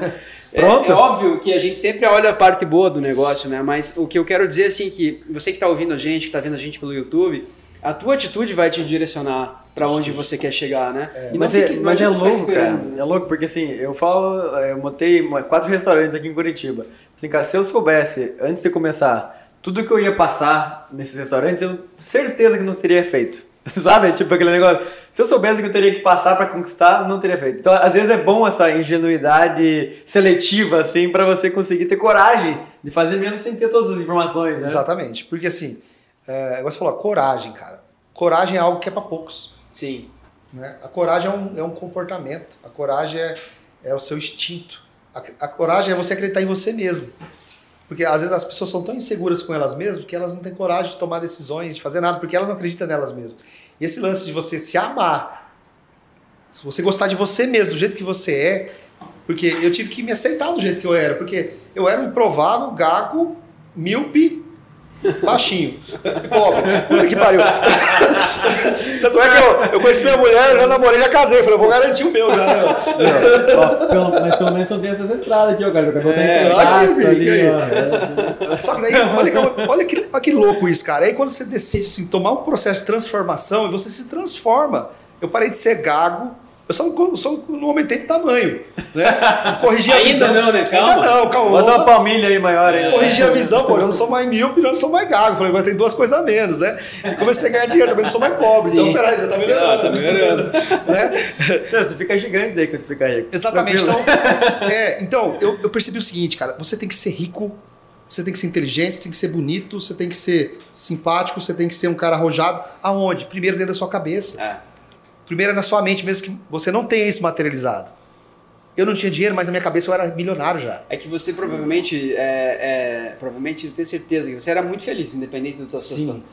É- Pronto. É, óbvio que a gente sempre olha a parte boa do negócio, né? Mas o que eu quero dizer, assim, que você que está ouvindo a gente, que está vendo a gente pelo YouTube, a tua atitude vai te direcionar para onde você quer chegar, né? Não Mas, é, fique- mas é louco, cara. É louco, porque assim, eu falo, eu montei quatro restaurantes aqui em Curitiba. Assim, cara, se eu soubesse, antes de começar, tudo que eu ia passar nesses restaurantes, eu certeza que não teria feito. Sabe? Tipo aquele negócio. Se eu soubesse que eu teria que passar pra conquistar, não teria feito. Então, às vezes é bom essa ingenuidade seletiva, assim, pra você conseguir ter coragem de fazer mesmo sem ter todas as informações, né? Exatamente. Porque assim, é, você falou, coragem, cara. Coragem é algo que é para poucos. Sim. Né? A coragem é um, é um comportamento. A coragem é, é o seu instinto. A, a coragem é você acreditar em você mesmo. Porque às vezes as pessoas são tão inseguras com elas mesmas que elas não têm coragem de tomar decisões, de fazer nada, porque elas não acreditam nelas mesmas. E esse lance de você se amar, se você gostar de você mesmo, do jeito que você é, porque eu tive que me aceitar do jeito que eu era, porque eu era um improvável, gago, míope, baixinho, pobre, puta que pariu. Tanto é que eu, eu conheci minha mulher, eu já namorei, já casei, eu falei, eu vou garantir o meu já, né? meu? Ó, pelo- mas pelo menos não tem essas entradas aqui, ó, cara. O cabelo tá É, ali, ó. Assim. Só que daí, olha que, olha que, olha que louco isso, cara. Aí quando você decide assim, tomar um processo de transformação e você se transforma. Eu parei de ser gago, eu só, não- só não aumentei de tamanho. Né? Eu Corrigi a Ainda visão. não, né? Calma. Ainda não, calma. Vamos uma palmilha aí maior aí. corrigir a visão, pô, eu não sou mais míope, eu não sou mais gago. Falei, agora tem duas coisas a menos, né? E comecei a ganhar dinheiro, também não sou mais pobre. Sim. Então, peraí, já tá melhorando. Ah, tá melhorando. né? Não, você fica gigante daí quando você fica rico. Exatamente. Tranquilo. Então, é, então eu, eu percebi o seguinte, cara, você tem que ser rico, você tem que ser inteligente, você tem que ser bonito, você tem que ser simpático, você tem que ser um cara arrojado. Aonde? Primeiro dentro da sua cabeça. É. Primeiro é na sua mente, mesmo que você não tenha isso materializado. Eu não tinha dinheiro, mas na minha cabeça eu era milionário já. É que você provavelmente, é, é, provavelmente, eu tenho certeza que você era muito feliz, independente da tua Sim. situação.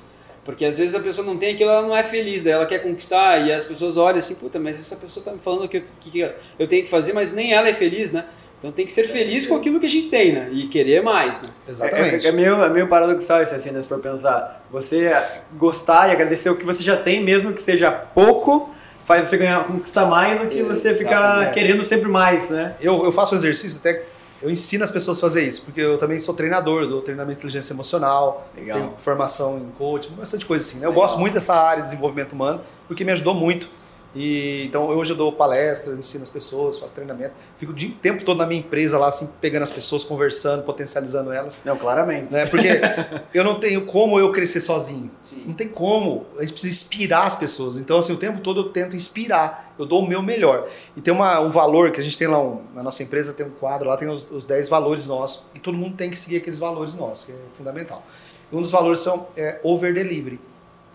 Porque às vezes a pessoa não tem aquilo, ela não é feliz, ela quer conquistar e as pessoas olham assim, puta, mas essa pessoa tá me falando que eu, que eu tenho que fazer, mas nem ela é feliz, né? Então tem que ser feliz com aquilo que a gente tem, né? E querer mais, né? Exatamente. É, é, é meio, é meio paradoxal isso assim, né, se for pensar. Você gostar e agradecer o que você já tem, mesmo que seja pouco, faz você ganhar, conquistar mais do que você ficar Exatamente. querendo sempre mais, né? Eu, eu faço um exercício, até eu ensino as pessoas a fazer isso, porque eu também sou treinador, dou treinamento de inteligência emocional, Legal. tenho formação em coaching, bastante coisa assim. né? Eu gosto muito dessa área de desenvolvimento humano, porque me ajudou muito. E, então hoje eu dou palestra, eu ensino as pessoas, faço treinamento. Fico o dia- tempo todo na minha empresa lá, assim, pegando as pessoas, conversando, potencializando elas. Não, claramente. Né? Porque eu não tenho como eu crescer sozinho. Sim. Não tem como. A gente precisa inspirar as pessoas. Então, assim, o tempo todo eu tento inspirar. Eu dou o meu melhor. E tem uma, um valor que a gente tem lá, um- na nossa empresa tem um quadro lá, tem os, os 10 valores nossos. E todo mundo tem que seguir aqueles valores nossos, que é fundamental. E um dos valores são é, over delivery,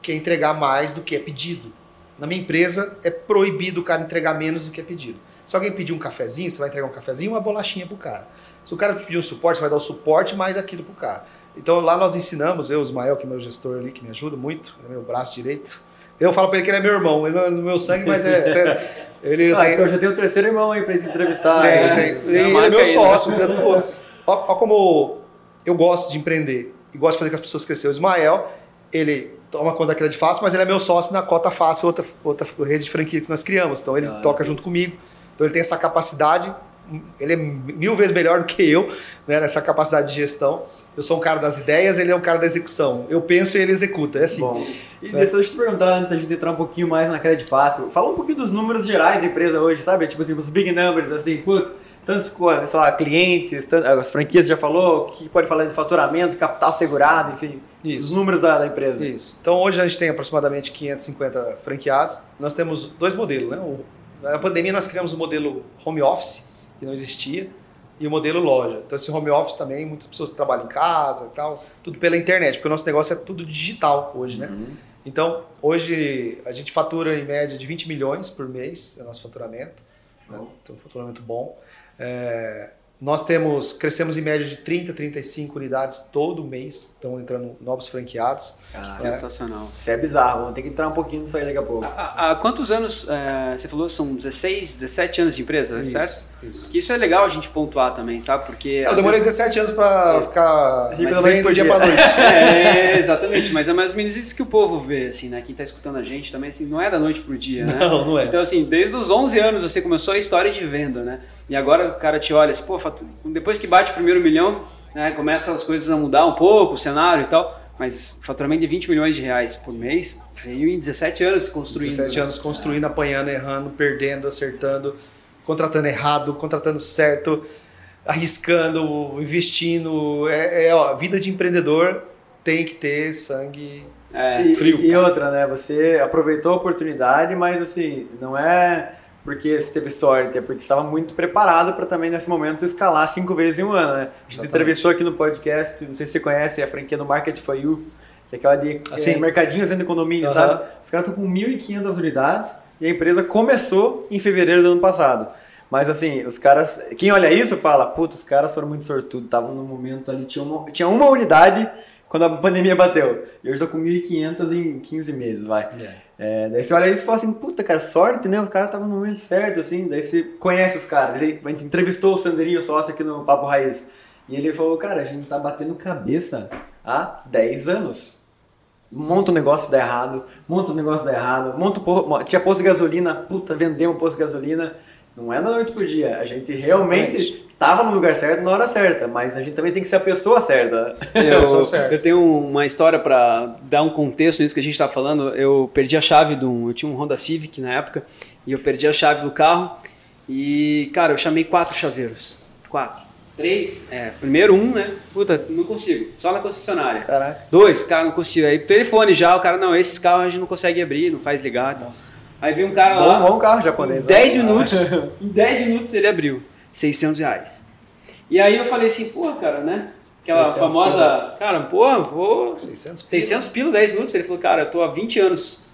que é entregar mais do que é pedido. Na minha empresa é proibido o cara entregar menos do que é pedido. Se alguém pedir um cafezinho, você vai entregar um cafezinho e uma bolachinha pro cara. Se o cara pedir um suporte, você vai dar o suporte mais aquilo pro cara. Então lá nós ensinamos, eu, o Ismael, que é meu gestor ali, que me ajuda muito, é meu braço direito. Eu falo pra ele que ele é meu irmão, ele não é do meu sangue, mas é. Ele Ah, tem, então já tem o terceiro irmão aí pra te entrevistar. tem, né? tem. É, E ele é meu aí, né? sócio. Pô, ó, ó como eu gosto de empreender e gosto de fazer com as pessoas crescer. O Ismael, ele toma conta da Credit Fácil, mas ele é meu sócio na Cota Fácil, outra, outra rede de franquia que nós criamos. Então ele Ah, toca junto comigo. Então ele tem essa capacidade, ele é mil vezes melhor do que eu, né, nessa capacidade de gestão. Eu sou um cara das ideias, ele é um cara da execução. Eu penso e ele executa. É assim. Bom, e deixa eu te perguntar antes da gente entrar um pouquinho mais na Credit Fácil. Fala um pouquinho dos números gerais da empresa hoje, sabe? Tipo assim, os big numbers, assim, puto, tantos, sei lá, clientes, tan- as franquias já falou, que pode falar de faturamento, capital segurado, enfim, Isso. os números da, da empresa. Isso. Então hoje a gente tem aproximadamente 550 franqueados. Nós temos dois modelos, né? O- Na pandemia nós criamos o modelo home office, que não existia, e o modelo loja. Então esse home office também, muitas pessoas trabalham em casa e tal, tudo pela internet, porque o nosso negócio é tudo digital hoje, né? Então, hoje a gente fatura em média de 20 milhões por mês, é o nosso faturamento. Né? Então, um faturamento bom. É, nós temos, crescemos em média de 30, 35 unidades todo mês, estão entrando novos franqueados. Cara, Sensacional. Isso é bizarro, vamos ter que entrar um pouquinho nisso aí daqui a pouco. Há, há quantos anos, é, você falou, são 16, 17 anos de empresa, Isso, certo? isso. Que isso é legal a gente pontuar também, sabe? Porque. Eu demorei vezes- 17 anos pra ficar Rico da do dia pra noite. É, exatamente, mas é mais ou menos isso que o povo vê, assim, né? Quem tá escutando a gente também, assim, não é da noite pro dia, né? Não, não é. Então, assim, desde os 11 anos você começou a história de venda, né? E agora o cara te olha assim, pô, fatu- depois que bate o primeiro milhão, né, começa as coisas a mudar um pouco, o cenário e tal, mas faturamento de 20 milhões de reais por mês veio em 17 anos construindo. 17 né? anos construindo, apanhando, errando, perdendo, acertando, contratando errado, contratando certo, arriscando, investindo. É, é, ó, vida de empreendedor tem que ter sangue. É, E, frio, e cara. outra, né? Você aproveitou a oportunidade, mas assim, não é porque você teve sorte, é porque estava muito preparado para também nesse momento escalar cinco vezes em um ano, né? A gente Exatamente. entrevistou aqui no podcast, não sei se você conhece a franquia do Market for You, que é aquela de Assim? é, mercadinho sendo condomínio, Aham. sabe? Os caras estão com 1.500 unidades e a empresa começou em fevereiro do ano passado. Mas assim, os caras. Quem olha isso fala, puta, os caras foram muito sortudos, estavam no momento ali, tinha uma, tinha uma unidade quando a pandemia bateu. E hoje tô com 1.500 em 15 meses, vai. É, daí você olha isso e fala assim, puta, cara, sorte, né? O cara tava no momento certo, assim. Daí você conhece os caras. Ele a gente entrevistou o Sandrinho, sócio aqui no Papo Raiz. E ele falou, cara, a gente tá batendo cabeça há 10 anos. Monta um negócio dá errado, monta um negócio dá errado, monta um po- tinha posto de gasolina, puta, vendemos um posto de gasolina. Não é da noite pro dia. A gente realmente Exatamente. tava no lugar certo na hora certa, mas a gente também tem que ser a pessoa certa. Eu Eu, tenho uma história para dar um contexto nisso que a gente tá falando. Eu perdi a chave de um. Eu tinha um Honda Civic na época e eu perdi a chave do carro. E, cara, eu chamei quatro chaveiros. Quatro. Três. É, primeiro um, né? Puta, não consigo. Só na concessionária. Caraca. Dois, cara, não consigo. Aí telefone já, o cara, não, esses carros a gente não consegue abrir, não faz e tal. Aí veio um cara lá. Bom, bom carro japonês. Em né? 10 minutos, em 10 minutos ele abriu. 600 reais. E aí eu falei assim, porra, cara, né? Aquela 600 famosa, cara, porra, vou... 600 pila. 600 pila, 10 minutos. Ele falou, cara, eu tô há 20 anos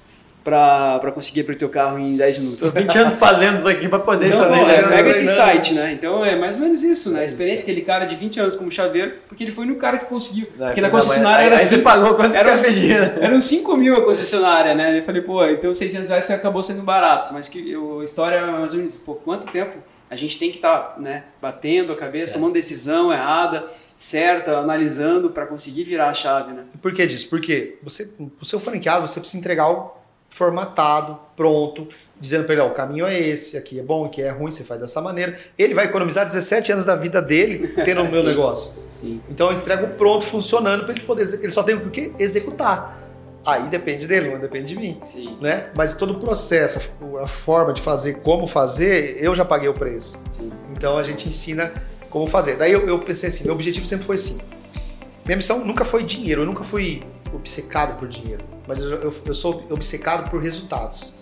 pra, pra conseguir abrir teu carro em 10 Tô minutos. 20 anos fazendo isso aqui pra poder Não, fazer não, né? é, pega esse site, né? Então é mais ou menos isso, né? A É experiência isso. que aquele cara de 20 anos como chaveiro, porque ele foi no cara que conseguiu. Não, porque na concessionária era aí, aí você cinco- pagou quanto era que? Eram 5 mil a concessionária, né? Eu falei, pô, então 600 reais acabou sendo barato. Mas que a história é mais ou menos, pô, quanto tempo a gente tem que estar, né, batendo a É. cabeça, tomando decisão errada, certa, analisando para conseguir virar a chave, né? E por que disso? Porque você, o seu franqueado você precisa entregar algo formatado, pronto, dizendo para ele, ó, o caminho é esse, aqui é bom, aqui é ruim, você faz dessa maneira. Ele vai economizar 17 anos da vida dele tendo o meu Sim. negócio. Sim. Então eu entrego pronto, funcionando, para ele poder, ele só tem o que executar. Aí depende dele, não depende de mim. Sim. Né? Mas todo o processo, a forma de fazer, como fazer, eu já paguei o preço. Então a gente ensina como fazer. Daí eu, eu pensei assim, meu objetivo sempre foi assim. Minha missão nunca foi dinheiro, eu nunca fui obcecado por dinheiro, mas eu, eu, eu sou obcecado por resultados.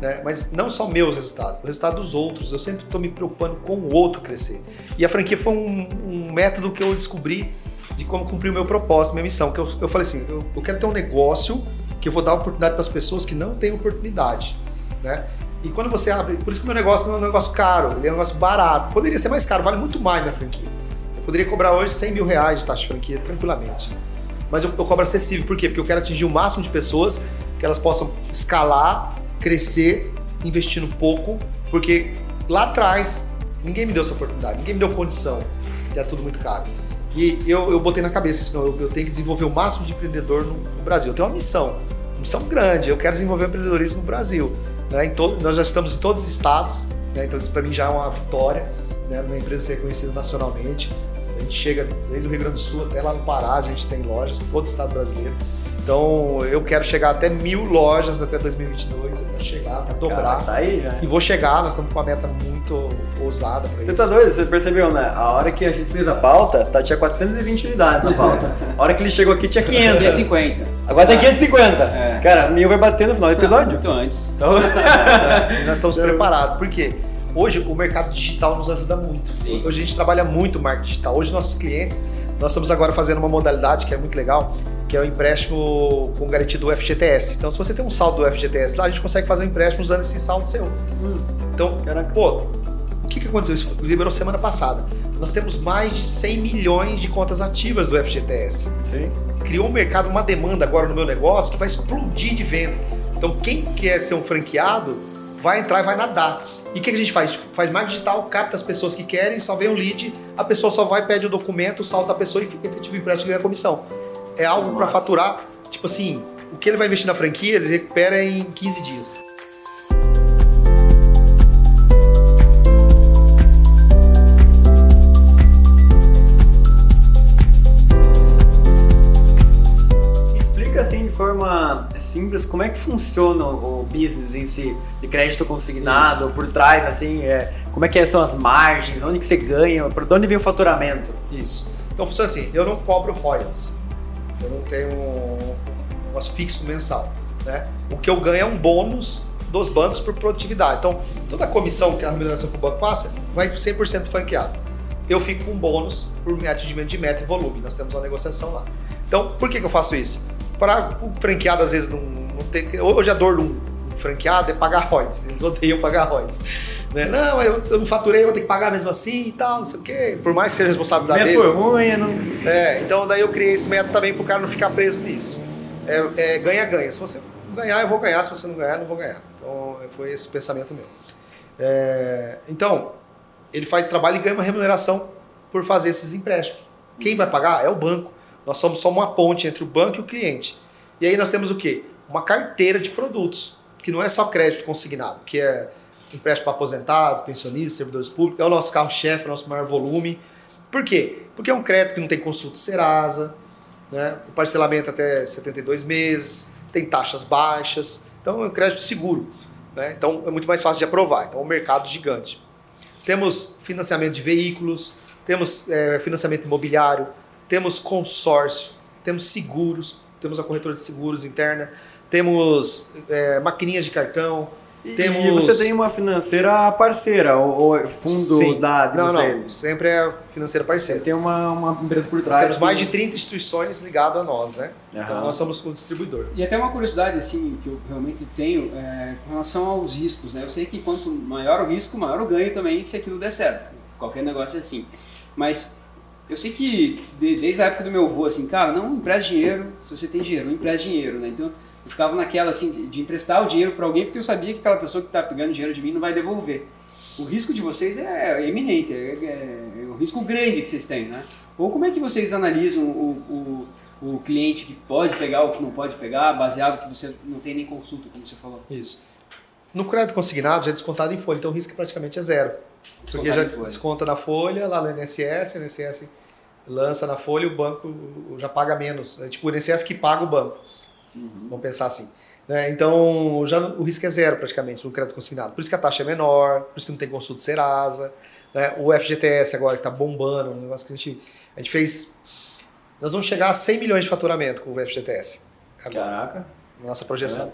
Né? Mas não só meus resultados, o resultado dos outros. Eu sempre estou me preocupando com o outro crescer. E a franquia foi um, um método que eu descobri de como cumprir o meu propósito, minha missão. Que eu, eu falei assim, eu, eu quero ter um negócio que eu vou dar oportunidade para as pessoas que não têm oportunidade. Né? E quando você abre, por isso que meu negócio não é um negócio caro, ele é um negócio barato. Poderia ser mais caro, vale muito mais minha franquia. Eu poderia cobrar hoje 100 mil reais de taxa de franquia tranquilamente. Mas eu, eu cobro acessível, por quê? Porque eu quero atingir o máximo de pessoas que elas possam escalar, crescer, investindo pouco, porque lá atrás ninguém me deu essa oportunidade, ninguém me deu condição, que é tudo muito caro. E eu, eu botei na cabeça isso, eu, eu tenho que desenvolver o máximo de empreendedor no, no Brasil. Eu tenho uma missão, uma missão grande, eu quero desenvolver empreendedorismo no Brasil. Né? Em todo, nós já estamos em todos os estados, né? então isso para mim já é uma vitória, né? uma empresa ser reconhecida nacionalmente. A gente chega desde o Rio Grande do Sul até lá no Pará, a gente tem lojas, todo o estado brasileiro. Então eu quero chegar até mil lojas até 2022, eu quero chegar, quero dobrar. Cara, tá aí já. E vou chegar, nós estamos com uma meta muito ousada para isso. Você tá doido? Você percebeu, né? A hora que a gente fez a pauta, tá, tinha 420 unidades na pauta. A hora que ele chegou aqui tinha 500. 550. Agora tem 550. É. Cara, mil vai bater no final do episódio. Muito antes. Então, nós estamos preparados. Por quê? Hoje o mercado digital nos ajuda muito. Sim. Hoje a gente trabalha muito o marketing digital. Hoje nossos clientes, nós estamos agora fazendo uma modalidade que é muito legal, que é o empréstimo com garantia do FGTS. Então se você tem um saldo do FGTS lá, a gente consegue fazer um empréstimo usando esse saldo seu. Então, Caraca. pô, o que, que aconteceu? Isso liberou semana passada. Nós temos mais de 100 milhões de contas ativas do FGTS sim. criou um mercado, uma demanda agora no meu negócio que vai explodir de venda. Então, quem quer ser um franqueado vai entrar e vai nadar. E o que, que a gente faz? Faz marketing digital, capta as pessoas que querem, só vem o lead, a pessoa só vai, pede o documento, salta a pessoa e fica efetivo empréstimo e ganha comissão. É algo para faturar, tipo assim, o que ele vai investir na franquia, ele recupera em 15 dias. Assim de forma simples como é que funciona o business em si, de crédito consignado, por trás, assim, é, como é que são as margens, onde que você ganha, por onde vem o faturamento. Isso. Então funciona assim, eu não cobro royalties. Eu não tenho um negócio fixo mensal. Né? O que eu ganho é um bônus dos bancos por produtividade. Então, toda a comissão que a remuneração que o banco passa vai 100% franqueado. Eu fico com um bônus por atingimento de meta e volume. Nós temos uma negociação lá. Então, por que, que eu faço isso? Para o franqueado, às vezes, não, não ter. Hoje a dor de um franqueado é pagar royalties. Eles odeiam pagar royalties. Né? Não, eu, eu não faturei, eu vou ter que pagar mesmo assim e tal, não sei o quê. Por mais que seja responsabilidade dele. foi ruim, não... É, então daí eu criei esse método também pro cara não ficar preso nisso. É é ganha-ganha. Se você ganhar, eu vou ganhar. Se você não ganhar, eu não vou ganhar. Então foi esse o pensamento meu. É, então, ele faz trabalho e ganha uma remuneração por fazer esses empréstimos. Quem vai pagar é o banco. Nós somos só uma ponte entre o banco e o cliente. E aí nós temos o quê? Uma carteira de produtos, que não é só crédito consignado, que é empréstimo para aposentados, pensionistas, servidores públicos, é o nosso carro-chefe, é o nosso maior volume. Por quê? Porque é um crédito que não tem consulta Serasa, né? o parcelamento até 72 meses, tem taxas baixas, então é um crédito seguro. Né? Então é muito mais fácil de aprovar. Então é um mercado gigante. Temos financiamento de veículos, temos é, financiamento imobiliário, temos consórcio, temos seguros, temos a corretora de seguros interna, temos é, maquininhas de cartão, E, temos... e você tem uma financeira parceira, ou, ou fundo Sim. da de Não, vocês? não, sempre é financeira Você parceira. tem uma, uma empresa por Nós trás. temos mais de 30 instituições ligadas a nós, né? Então Aham. nós somos o distribuidor. E até uma curiosidade assim que eu realmente tenho é, com relação aos riscos, né? Eu sei que quanto maior o risco, maior o ganho também se aquilo der certo. Qualquer negócio é assim. Mas eu sei que de- desde a época do meu avô, assim, cara, não empreste dinheiro se você tem dinheiro, não empreste dinheiro, né? Então eu ficava naquela assim de- emprestar o dinheiro para alguém porque eu sabia que aquela pessoa que está pegando dinheiro de mim não vai devolver. O risco de vocês é eminente, é, é- é um risco grande que vocês têm, né? Ou como é que vocês analisam o, o, o cliente que pode pegar ou que não pode pegar, baseado que você não tem nem consulta, como você falou. Isso. No crédito consignado já é descontado em folha, então o risco praticamente é zero. Porque já em folha. desconta na folha, lá no INSS, o INSS lança na folha e o banco já paga menos. É tipo o INSS que paga o banco. Vamos pensar assim. né? Então, já o risco é zero praticamente no crédito consignado. Por isso que a taxa é menor, por isso que não tem consulta Serasa. né? O FGTS agora que está bombando, um negócio que a gente, a gente fez. Nós vamos chegar a 100 milhões de faturamento com o FGTS. Agora, Caraca. nossa projeção.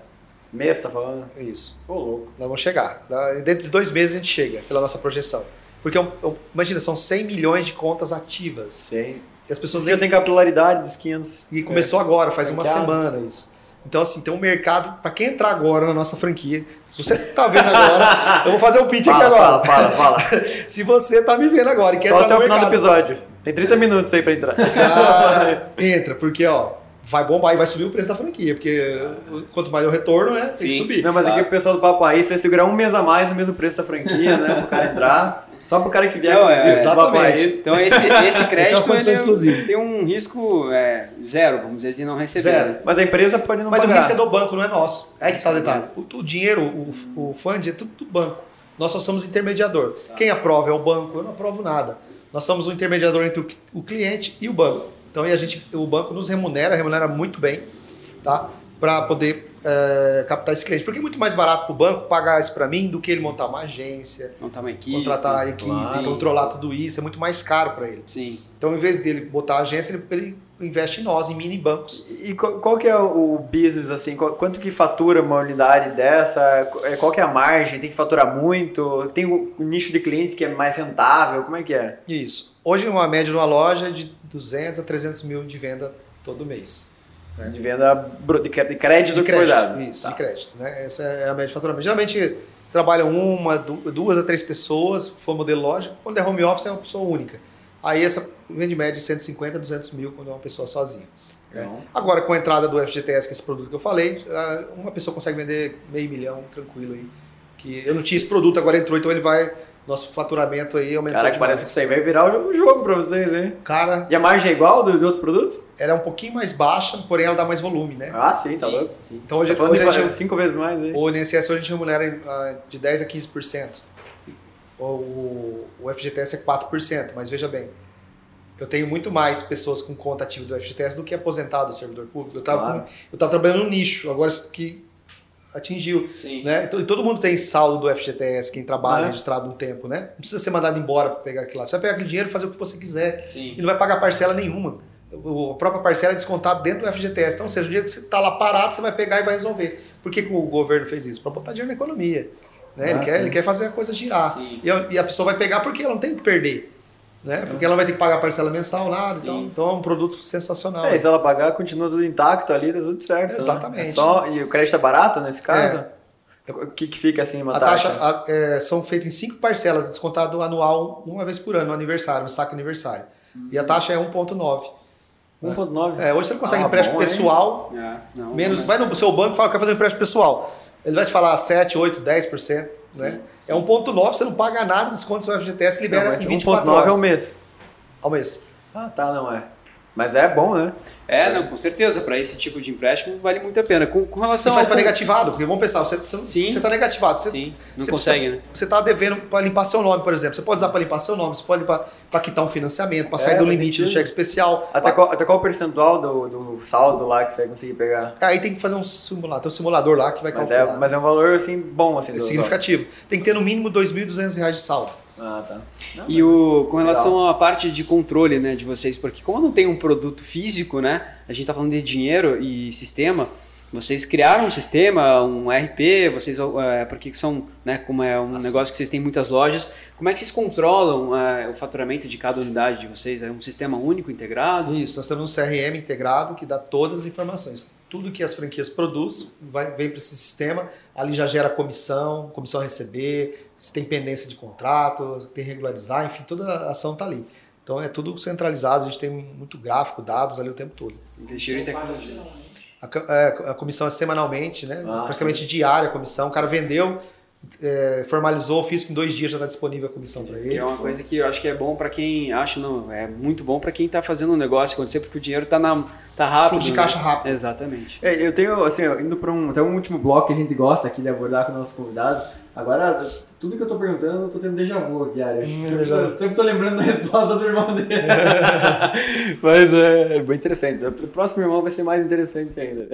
Mês, tá falando? Isso. Ô, louco. Nós vamos chegar. Dentro de dois meses a gente chega, pela nossa projeção. Porque, é um- é um- imagina, são 100 milhões de contas ativas. Sei. E as pessoas Você nem tem capilaridade dos 500. E começou agora, faz uma semana isso. Então, assim, tem um mercado para quem entrar agora na nossa franquia. Se você tá vendo agora, eu vou fazer um pitch aqui Fala, agora. fala, fala, fala. Se você tá me vendo agora e quer Só entrar até o final do episódio. Tem 30 minutos aí pra entrar. cara, entra, porque ó, vai bombar e vai subir o preço da franquia, porque quanto mais o retorno, né, tem que Sim. subir. Não, mas Claro. aqui o pessoal do Papo Raiz vai segurar um mês a mais no mesmo preço da franquia, né? Pro cara entrar. Só pro cara que vier Não, com é, exatamente. Então esse, esse crédito Então, condição ele exclusiva. tem um risco é, zero, vamos dizer, de não receber. Zero. Mas a empresa pode não Mas o pagar. risco é do banco, não é nosso. É que tá o detalhe. O, o dinheiro, o, o fund é tudo do banco. Nós só somos intermediador. Quem aprova é o banco, eu não aprovo nada. Nós somos o intermediador entre o, o cliente e o banco. Então, e a gente, o banco nos remunera, remunera muito bem, tá? Para poder é, captar esse cliente. Porque é muito mais barato para o banco pagar isso para mim do que ele montar uma agência, Montar uma equipe. contratar a equipe, claro. controlar tudo isso. É muito mais caro para ele. Sim. Então, em vez dele botar a agência, ele, ele investe em nós, em mini bancos. E qual, qual que é o business, assim? Qual- quanto que fatura uma unidade dessa? É, Qual que é a margem? Tem que faturar muito? Tem o, o nicho de clientes que é mais rentável? Como é que é? Isso. Hoje, uma média numa loja é de 200 a 300 mil de venda todo mês. né? De venda de de crédito, De que foi crédito, dado. isso, Tá. de crédito. Né? Essa é a média de faturamento. Geralmente, trabalham uma, du- duas a três pessoas, for modelo lógico. Quando é home office, é uma pessoa única. Aí, essa vende média de 150 a 200 mil quando é uma pessoa sozinha. né? Não. Agora, com a entrada do FGTS, que é esse produto que eu falei, uma pessoa consegue vender meio milhão tranquilo aí. Que eu não tinha esse produto, agora entrou, então ele vai... Nosso faturamento aí aumentou Caraca, demais. parece que isso aí vai virar o jogo pra vocês, hein? Cara, E a margem é igual dos outros produtos? ela é um pouquinho mais baixa, porém ela dá mais volume, né? Ah, sim, tá Sim, louco. sim. Então hoje, Tá hoje a gente, cinco vezes mais aí. o INSS hoje a gente remunera em, ah, de 10% a 15%. O, o, o FGTS é 4%, mas veja bem, eu tenho muito mais pessoas com conta ativa do FGTS do que aposentado do servidor público. Eu estava Claro. eu tava trabalhando no nicho, agora isso que atingiu. Sim. Né? Então, e todo mundo tem saldo do FGTS, quem trabalha É. registrado um tempo, né? Não precisa ser mandado embora para pegar aquilo lá. Você vai pegar aquele dinheiro e fazer o que você quiser. Sim. E não vai pagar parcela nenhuma. A própria parcela é descontada dentro do FGTS. Então, ou seja, o dia que você está lá parado, você vai pegar e vai resolver. Por que, que o governo fez isso? Para botar dinheiro na economia. Né? ele, Ah, quer, sim. ele quer fazer a coisa girar. E a, e a pessoa vai pegar porque ela não tem o que perder. Né? Porque ela vai ter que pagar parcela mensal, nada. Então, então é um produto sensacional. É, se ela pagar, continua tudo intacto ali, tá tudo certo. né? Exatamente. É só, e o crédito é barato nesse caso? É. O que, que fica assim, uma A taxa? taxa a- é, são feitas em cinco parcelas, descontado anual uma vez por ano, no aniversário, no saque aniversário. E a taxa é 1,9. 1,9. É, hoje você não consegue Ah, empréstimo bom, pessoal, É, não, menos. não é. Vai no seu banco e fala que quer fazer um empréstimo pessoal. Ele vai te falar 7, 8, 10%. Né? É 1,9, você não paga nada, desconto seu FGTS, Não, libera mas em 24 1,9 horas. é um mês. Ao mês. Ah, tá, não é. Mas é bom, né? É, não, com certeza. Para esse tipo de empréstimo vale muito a pena. Com, com Você relação faz ao para negativado, porque vamos pensar, você, você, Sim. você tá negativado. Você, Sim, não você consegue, precisa- né? Você tá devendo para limpar seu nome, por exemplo. Você pode usar para limpar seu nome, você pode para quitar um financiamento, para sair É, do faz limite do sentido. cheque especial. Até qual, até qual o percentual do, do saldo lá que você vai conseguir pegar? Aí tem que fazer um simulador, tem um simulador lá que vai Mas calcular. é, mas é um valor, assim, bom, assim. É do- significativo. Tem que ter no mínimo 2.200 reais de saldo. Ah, tá. Não, E o, com relação à parte de controle né, de vocês, porque como não tem um produto físico, né, a gente está falando de dinheiro e sistema, vocês criaram um sistema, um RP, vocês, é, porque são, né, como é um negócio que vocês têm muitas lojas, como é que vocês controlam é, o faturamento de cada unidade de vocês? É um sistema único, integrado? Isso, nós temos um CRM integrado que dá todas as informações. Tudo que as franquias produzem vai, vem para esse sistema, ali já gera comissão, comissão a receber, se tem pendência de contrato, se tem regularizar, enfim, toda a ação está ali. Então é tudo centralizado, a gente tem muito gráfico, dados ali o tempo todo. Investiram em tecnologia. A, é, a comissão é semanalmente, né? Ah, praticamente diária a comissão. O cara vendeu, é, formalizou o físico, em dois dias já está disponível a comissão para ele. É uma coisa que eu acho que é bom para quem acha, não, é muito bom para quem está fazendo um negócio acontecer, porque o dinheiro está na tá rápido. Fluxo de caixa né? rápido. Exatamente. É, eu tenho, assim, indo para um, até um último bloco que a gente gosta aqui de abordar com nossos convidados. Agora, tudo que eu tô perguntando, eu tô tendo déjà vu aqui, Ari. Hum, sempre, tô- sempre tô lembrando da resposta do irmão dele. Mas é, é bem interessante. O próximo irmão vai ser mais interessante ainda.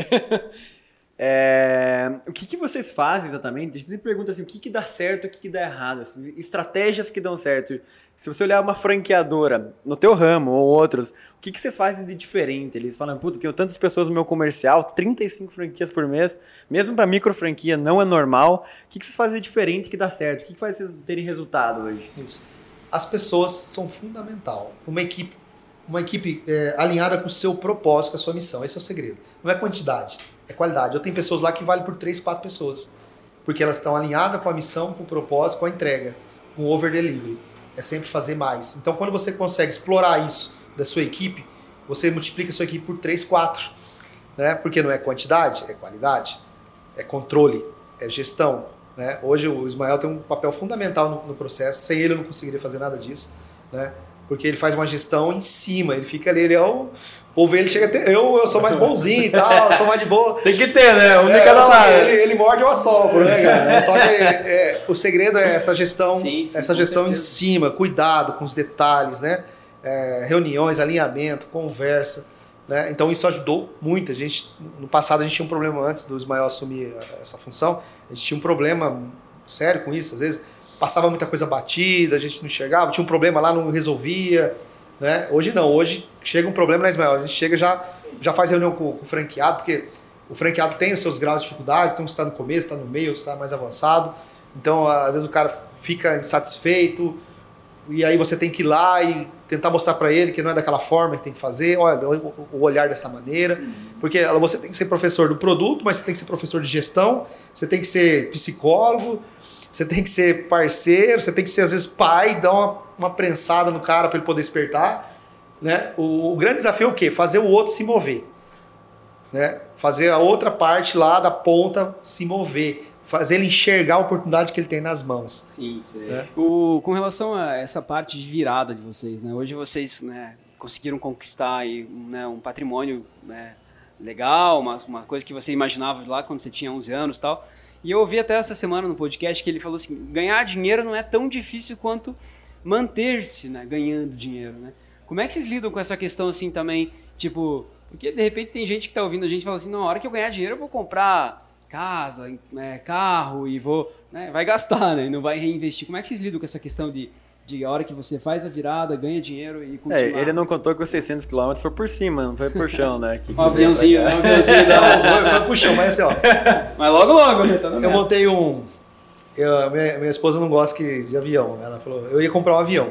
É, o que, que vocês fazem exatamente? A gente sempre pergunta assim, o que, que dá certo, o que, que dá errado, estratégias que dão certo. Se você olhar uma franqueadora no teu ramo ou outros, o que, que vocês fazem de diferente? Eles falam, puta, tenho tantas pessoas no meu comercial, 35 franquias por mês, mesmo para micro franquia não é normal. O que, que vocês fazem de diferente que dá certo? O que, que faz vocês terem resultado hoje? Isso. As pessoas são fundamental. Uma equipe, uma equipe é, alinhada com o seu propósito, com a sua missão. Esse é o segredo. Não é quantidade, é qualidade. Eu tenho pessoas lá que valem por três, quatro pessoas. Porque elas estão alinhadas com a missão, com o propósito, com a entrega, com o over delivery. É sempre fazer mais. Então, quando você consegue explorar isso da sua equipe, você multiplica a sua equipe por três, quatro. Né? Porque não é quantidade, é qualidade, é controle, é gestão. Né? Hoje o Ismael tem um papel fundamental no, no processo. Sem ele eu não conseguiria fazer nada disso. Né? Porque ele faz uma gestão em cima, ele fica ali, ele é o. O povo ele chega até. Eu, eu sou mais bonzinho e tal, eu sou mais de boa. Tem que ter, né? Um de É, cada lado. ele, ele morde eu assopro, né, cara? Só que é, o segredo é essa gestão, Sim, sim, essa gestão em certeza. cima, cuidado com os detalhes, né? É, reuniões, alinhamento, conversa. Né? Então isso ajudou muito. A gente, no passado a gente tinha um problema antes do Ismael assumir essa função. A gente tinha um problema sério com isso. Às vezes passava muita coisa batida, a gente não enxergava, tinha um problema lá, não resolvia. Né? Hoje não, hoje chega um problema na Ismael. A gente chega já já faz reunião com, com o franqueado, porque o franqueado tem os seus graus de dificuldade, então está no começo, está no meio, está mais avançado. Então, às vezes o cara fica insatisfeito, e aí você tem que ir lá e tentar mostrar para ele que não é daquela forma que tem que fazer, olha, o olhar dessa maneira. Porque você tem que ser professor do produto, mas você tem que ser professor de gestão, você tem que ser psicólogo, você tem que ser parceiro, você tem que ser, às vezes, pai, dar uma, uma prensada no cara para ele poder despertar. Né? O, o grande desafio é o quê? Fazer o outro se mover. Né? Fazer a outra parte lá da ponta se mover. Fazer ele enxergar a oportunidade que ele tem nas mãos. Sim. É. O, com relação a essa parte de virada de vocês, né? Hoje vocês né, conseguiram conquistar aí, né, um patrimônio né, legal, uma, uma coisa que você imaginava lá quando você tinha 11 anos e tal. E eu ouvi até essa semana no podcast que ele falou assim, ganhar dinheiro não é tão difícil quanto manter-se né, ganhando dinheiro, né? Como é que vocês lidam com essa questão assim também, tipo, porque de repente tem gente que tá ouvindo a gente e fala assim, na hora que eu ganhar dinheiro eu vou comprar casa, né, carro e vou, né, vai gastar, né, e não vai reinvestir. Como é que vocês lidam com essa questão de, de a hora que você faz a virada, ganha dinheiro e continua? É, ele não contou que os 600 km foi por cima, não foi por chão, né? Que- Um aviãozinho, né, um aviãozinho, não. Foi, foi pro chão, mas assim, ó. Mas logo logo, né, tá Eu montei um. eu- minha, minha esposa não gosta que, de avião. Ela falou, eu ia comprar um avião.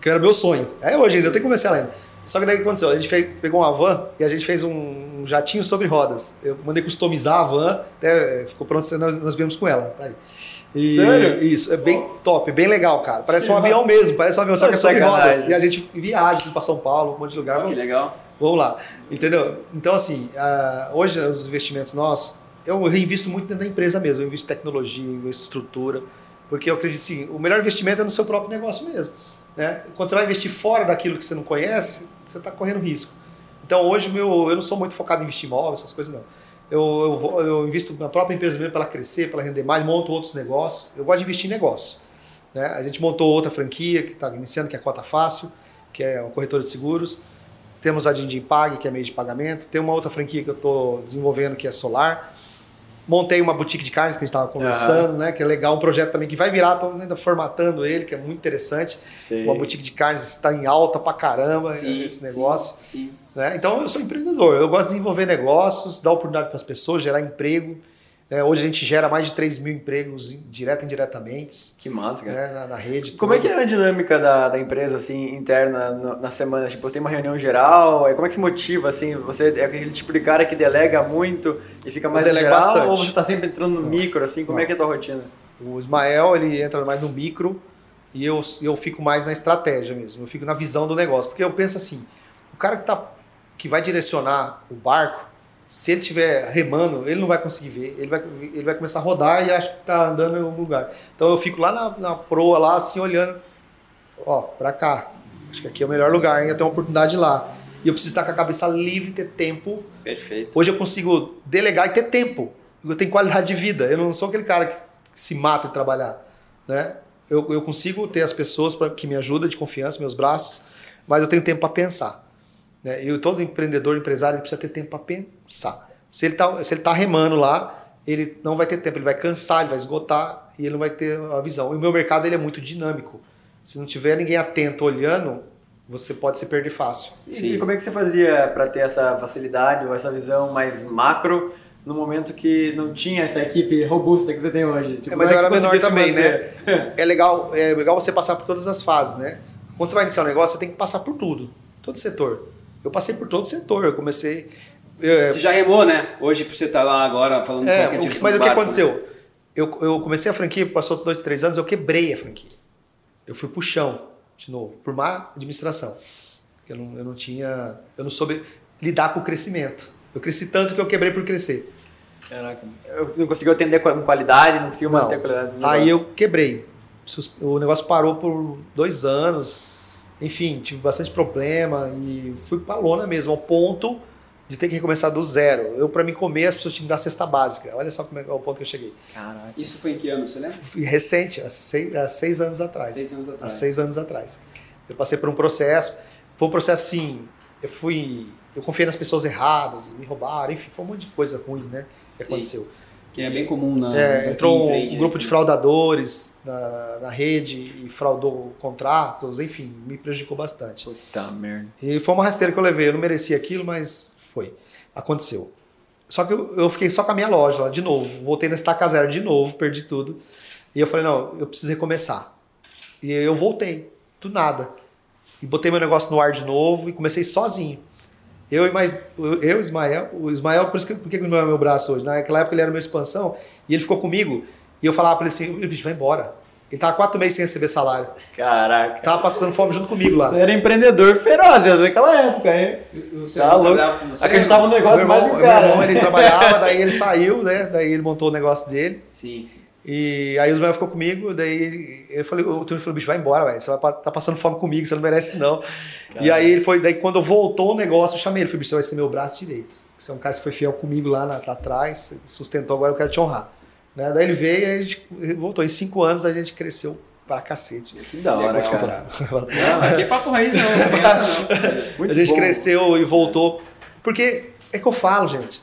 Que era meu sonho. É hoje ainda, eu tenho que ela ainda. Só que daí o que aconteceu? A gente fez- pegou uma van e a gente fez um jatinho sobre rodas. Eu mandei customizar a van, até eh, ficou pronto, nós, nós viemos com ela. Tá aí. E Sério? Isso, é bem top, bem legal, cara. Parece um avião mesmo, parece um avião, só que é sobre rodas. E a gente viaja tudo pra São Paulo, um monte de lugar. Ó, que legal. Vamos lá, entendeu? Então, assim, ah, hoje os investimentos nossos, eu reinvisto muito dentro da empresa mesmo. Eu invisto em tecnologia, eu invisto estrutura, porque eu acredito assim, o melhor investimento é no seu próprio negócio mesmo. Né? Quando você vai investir fora daquilo que você não conhece, você está correndo risco. Então, hoje, meu, eu não sou muito focado em investir em imóveis, essas coisas não. Eu, eu, eu invisto na própria empresa mesmo para ela crescer, para ela render mais, monto outros negócios. Eu gosto de investir em negócios. Né? A gente montou outra franquia que está iniciando, que é a Cota Fácil, que é uma corretora de seguros. Temos a Dindim Pag, que é meio de pagamento. Tem uma outra franquia que eu estou desenvolvendo, que é Solar. Montei uma boutique de carnes que a gente estava conversando, né? Que é legal, um projeto também que vai virar, estou ainda formatando ele, que é muito interessante. Sei. Uma boutique de carnes está em alta pra caramba Sim, esse sim, negócio. Sim. Né? Então eu sou empreendedor, eu gosto de desenvolver negócios, dar oportunidade para as pessoas, gerar emprego. né? hoje a gente gera mais de 3 mil empregos direto e indiretamente Que massa, cara. né? na, na rede. Como é toda. que é a dinâmica da, da empresa, assim, interna no- na semana? Tipo, você tem uma reunião geral, como é que se motiva, assim? Você é aquele tipo de cara que delega muito e fica mais geral? bastante. Ou você tá sempre entrando no micro, assim? Como Não. é que é a tua rotina? O Ismael, ele entra mais no micro e eu, eu fico mais na estratégia mesmo. Eu fico na visão do negócio. Porque eu penso assim, o cara que, tá, que vai direcionar o barco, Se ele estiver remando, ele não vai conseguir ver. Ele vai, ele vai começar a rodar e acho que tá andando em algum lugar. Então eu fico lá na, na proa, lá assim, olhando. Ó, pra cá. Acho que aqui é o melhor lugar, hein? Eu tenho uma oportunidade lá. E eu preciso estar com a cabeça livre, ter tempo. Perfeito. Hoje eu consigo delegar e ter tempo. Eu tenho qualidade de vida. Eu não sou aquele cara que se mata e trabalhar. Né? Eu, eu consigo ter as pessoas pra, que me ajudam de confiança, meus braços, mas eu tenho tempo para pensar. Né? E todo empreendedor, empresário, ele precisa ter tempo para pensar. Se ele está se ele tá remando lá, ele não vai ter tempo, ele vai cansar, ele vai esgotar e ele não vai ter a visão. E o meu mercado ele é muito dinâmico. Se não tiver ninguém atento olhando, você pode se perder fácil. E, e como é que você fazia para ter essa facilidade ou essa visão mais macro no momento que não tinha essa equipe robusta que você tem hoje? Tipo, É, mas como era é menor também, né? É legal, é legal você passar por todas as fases, né? Quando você vai iniciar um negócio, você tem que passar por tudo, todo setor. Eu passei por todo setor, eu comecei. é, Você já remou, né? Hoje, pra você estar lá agora falando é, é a o que- mas o que barco, aconteceu? Eu, eu comecei a franquia, passou dois, três anos, eu quebrei a franquia. Eu fui pro chão, de novo, por má administração. Eu não, eu não tinha. Eu não soube lidar com o crescimento. Eu cresci tanto que eu quebrei por crescer. Caraca, eu não conseguiu atender com qualidade, não conseguiu manter a qualidade Aí eu quebrei. O negócio parou por dois anos. Enfim, tive bastante problema e fui pra lona mesmo, ao ponto de ter que recomeçar do zero. Eu, para me comer, as pessoas tinham que dar cesta básica. Olha só como é, o ponto que eu cheguei. Caraca. Isso foi em que ano, você lembra? Recente, há seis, há seis anos atrás. Seis anos atrás. Há seis anos atrás. Eu passei por um processo. Foi um processo assim. Eu fui. Eu confiei nas pessoas erradas, me roubaram, enfim, foi um monte de coisa ruim, né? Que Sim. Que é bem comum na. É, entrou um, empreende, grupo né? de fraudadores na, na rede e fraudou contratos, enfim, me prejudicou bastante. Puta merda. E foi uma rasteira que eu levei. Eu não merecia aquilo, mas foi. Aconteceu. Só que eu, eu fiquei só com a minha loja lá, de novo. Voltei na estaca zero de novo, perdi tudo. E eu falei, não, eu preciso recomeçar. E eu voltei, do nada. E botei meu negócio no ar de novo e comecei sozinho. Eu e mais eu e o Ismael, o Ismael, por isso que por que o Ismael é meu braço hoje? Naquela época ele era meu expansão e ele ficou comigo. E eu falava pra ele assim, bicho, vai embora. Ele tava quatro meses sem receber salário. Caraca. Tava passando fome junto comigo lá. Você era empreendedor feroz naquela época, hein? O Tá louco. Acreditava no negócio Meu mais irmão, que o cara. meu irmão, ele trabalhava, daí ele saiu, né? Daí ele montou o negócio dele. Sim. E aí o Ismael ficou comigo, daí eu falei, o Tony falou, bicho, vai embora, velho. Você vai, tá passando fome comigo, você não merece não. E aí ele foi, daí quando voltou o negócio, eu chamei ele, falei, bicho, você vai ser meu braço direito. Você é um cara que foi fiel comigo lá, na- lá atrás, sustentou, agora eu quero te honrar. Né? Daí ele veio e a gente voltou. Em cinco anos a gente cresceu pra cacete. Que da hora, cara. Não, aqui é papo raiz, não. Não essa, não. Muito a gente bom. cresceu e voltou. Porque é que eu falo, gente.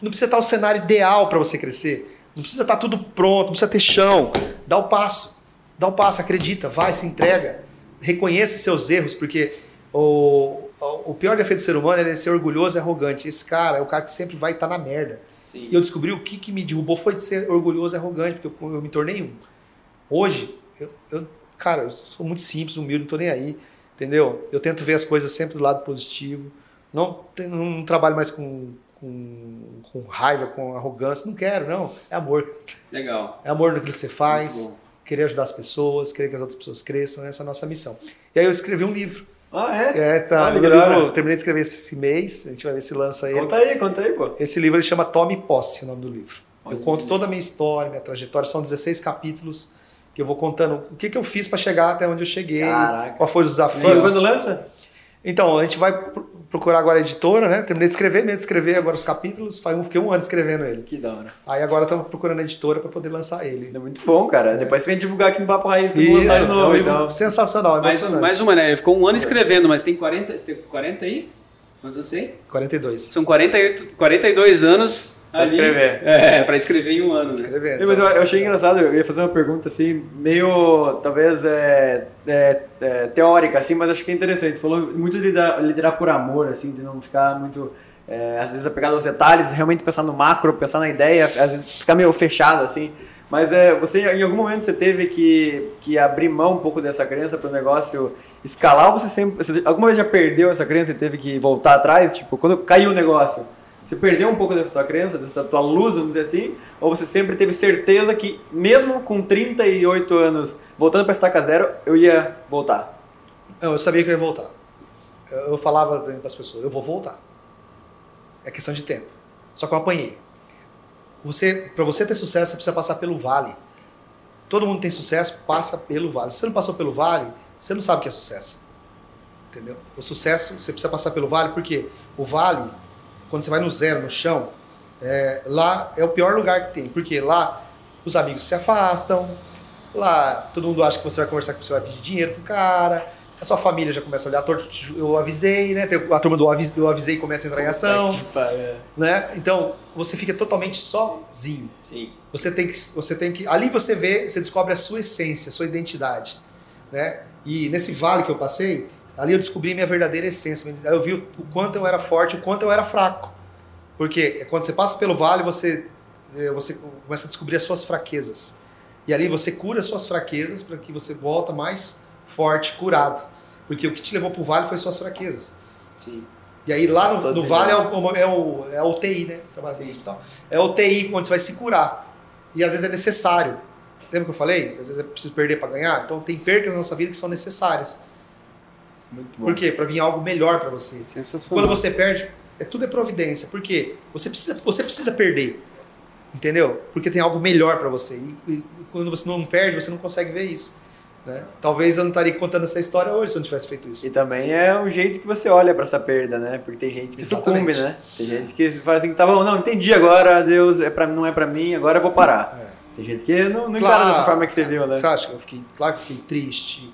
Não precisa estar o cenário ideal para você crescer. Não precisa estar tudo pronto, não precisa ter chão. Dá o passo. Dá o passo, acredita, vai, se entrega. Reconheça seus erros, porque o, o pior defeito do ser humano é ser orgulhoso e arrogante. Esse cara é o cara que sempre vai estar na merda. Sim. E eu descobri o que, que me derrubou foi de ser orgulhoso e arrogante, porque eu, eu me tornei um. Hoje, eu, eu- cara, eu sou muito simples, humilde, não tô nem aí, entendeu? Eu tento ver as coisas sempre do lado positivo. Não, não trabalho mais com, com, com raiva, com arrogância. Não quero, não. É amor, cara. Legal. É amor naquilo que você faz, querer ajudar as pessoas, querer que as outras pessoas cresçam. Essa é a nossa missão. E aí eu escrevi um livro. Ah, é? É, tá, que livro, eu terminei de escrever esse mês, a gente vai ver se lança ele. Conta aí, conta aí, pô. Esse livro ele chama Tome Posse, o nome do livro. Eu Olha conto aí. toda a minha história, minha trajetória. São 16 capítulos que eu vou contando o que, que eu fiz para chegar até onde eu cheguei, Caraca. qual foi os desafios. Quando, quando lança? Então, a gente vai procurar agora a editora, né? Terminei de escrever, mesmo de escrever agora os capítulos, faz um, fiquei um ano escrevendo ele. Que da hora. Aí agora estamos procurando a editora para poder lançar ele. É muito bom, cara. Depois você vem divulgar aqui no Papo Raiz que eu Isso, vou lançar de é um novo, livro então. sensacional, Mais, emocionante. mais uma, né? Ficou um ano escrevendo, mas tem 40, você tem 40 aí? Quantos anos tem? 42. São 48, 42 anos Pra ali- escrever. É, pra escrever em um ano. Né? Escrevendo. É, Mas eu, eu achei engraçado, eu ia fazer uma pergunta assim, meio, talvez, é, é, é, teórica, assim, mas acho que é interessante. Você falou muito de liderar, liderar por amor, assim, de não ficar muito, é, às vezes, apegado aos detalhes, realmente pensar no macro, pensar na ideia, às vezes ficar meio fechado, assim. Mas é, você, em algum momento, você teve que, que abrir mão um pouco dessa crença para o negócio escalar, ou você sempre, você alguma vez já perdeu essa crença e teve que voltar atrás? Tipo, quando caiu o negócio, você perdeu um pouco dessa tua crença, dessa tua luz, vamos dizer assim? Ou você sempre teve certeza que, mesmo com 38 anos, voltando para estaca zero, eu ia voltar? Não, eu sabia que eu ia voltar. Eu, falava para as pessoas, eu vou voltar. É questão de tempo. Só que eu apanhei. Você, para você ter sucesso, você precisa passar pelo vale. Todo mundo tem sucesso, passa pelo vale. Se você não passou pelo vale, você não sabe o que é sucesso. Entendeu? O sucesso, você precisa passar pelo vale, porque o vale, quando você vai no zero, no chão, é, lá é o pior lugar que tem. Porque lá os amigos se afastam, lá todo mundo acha que você vai conversar que você vai pedir dinheiro pro cara, a sua família já começa a olhar torto, eu avisei, né? Tem a turma do avisei, eu avisei começa a entrar em ação. Né? Então, você fica totalmente sozinho. Sim. Você tem que você tem que ali você vê, você descobre a sua essência, a sua identidade, né? E nesse vale que eu passei, ali eu descobri minha verdadeira essência. Eu vi o quanto eu era forte, o quanto eu era fraco. Porque quando você passa pelo vale, você eh, você começa a descobrir as suas fraquezas. E ali você cura as suas fraquezas para que você volta mais forte, curado. Porque o que te levou pro vale foi suas fraquezas. Sim. E aí lá no, no vale é o, é, o, é a UTI, né? Você trabalha no hospital. É a UTI onde você vai se curar. E às vezes é necessário. Lembra que eu falei? Às vezes é preciso perder para ganhar. Então tem percas na nossa vida que são necessárias. Muito bom. Por quê? Para vir algo melhor para você. Sensacional. Quando você perde, é tudo é providência. Por quê? Você precisa, você precisa perder. Entendeu? Porque tem algo melhor para você. E, e, quando você não perde, você não consegue ver isso. Né? Talvez eu não estaria contando essa história hoje se eu não tivesse feito isso. E também é o jeito que você olha para essa perda, né? Porque tem gente que Exatamente. sucumbe, né? Tem gente que fala assim, tá bom, não, entendi agora, Deus é pra, não é para mim, agora eu vou parar. É. Tem gente que não, não Claro. encara dessa forma que você viu, né? Você acha que eu fiquei, claro que eu fiquei triste.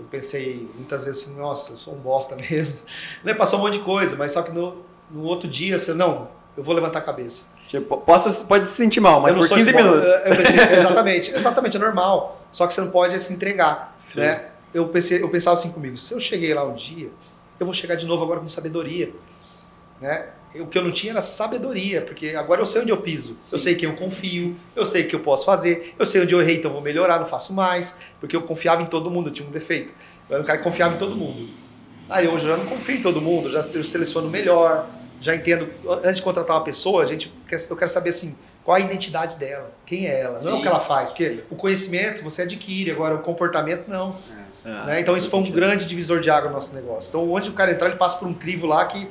Eu pensei muitas vezes assim, nossa, eu sou um bosta mesmo. Né? Passou um monte de coisa, mas só que no, no outro dia, você, não, eu vou levantar a cabeça. Tipo, possa, pode se sentir mal, mas por sou 15 esse bo- minutos. Pensei, exatamente, exatamente, é normal. Só que você não pode se entregar. Né? Eu, pensei, eu pensava assim comigo, se eu cheguei lá um dia, eu vou chegar de novo agora com sabedoria. Né? O que eu não tinha era sabedoria, porque agora eu sei onde eu piso, eu sei quem eu confio, eu sei o que eu posso fazer, eu sei onde eu errei, então eu vou melhorar, não faço mais, porque eu confiava em todo mundo, eu tinha um defeito. Eu era um cara que confiava em todo mundo. Aí hoje eu já não confio em todo mundo, já seleciono melhor, já entendo. Antes de contratar uma pessoa, a gente eu quero saber assim, qual a identidade dela, quem é ela, não é o Sim. que ela faz, porque o conhecimento você adquire, agora o comportamento não. Ah, né? Então isso faz foi um sentido. grande divisor de água no nosso negócio. Então onde o cara entrar, ele passa por um crivo lá que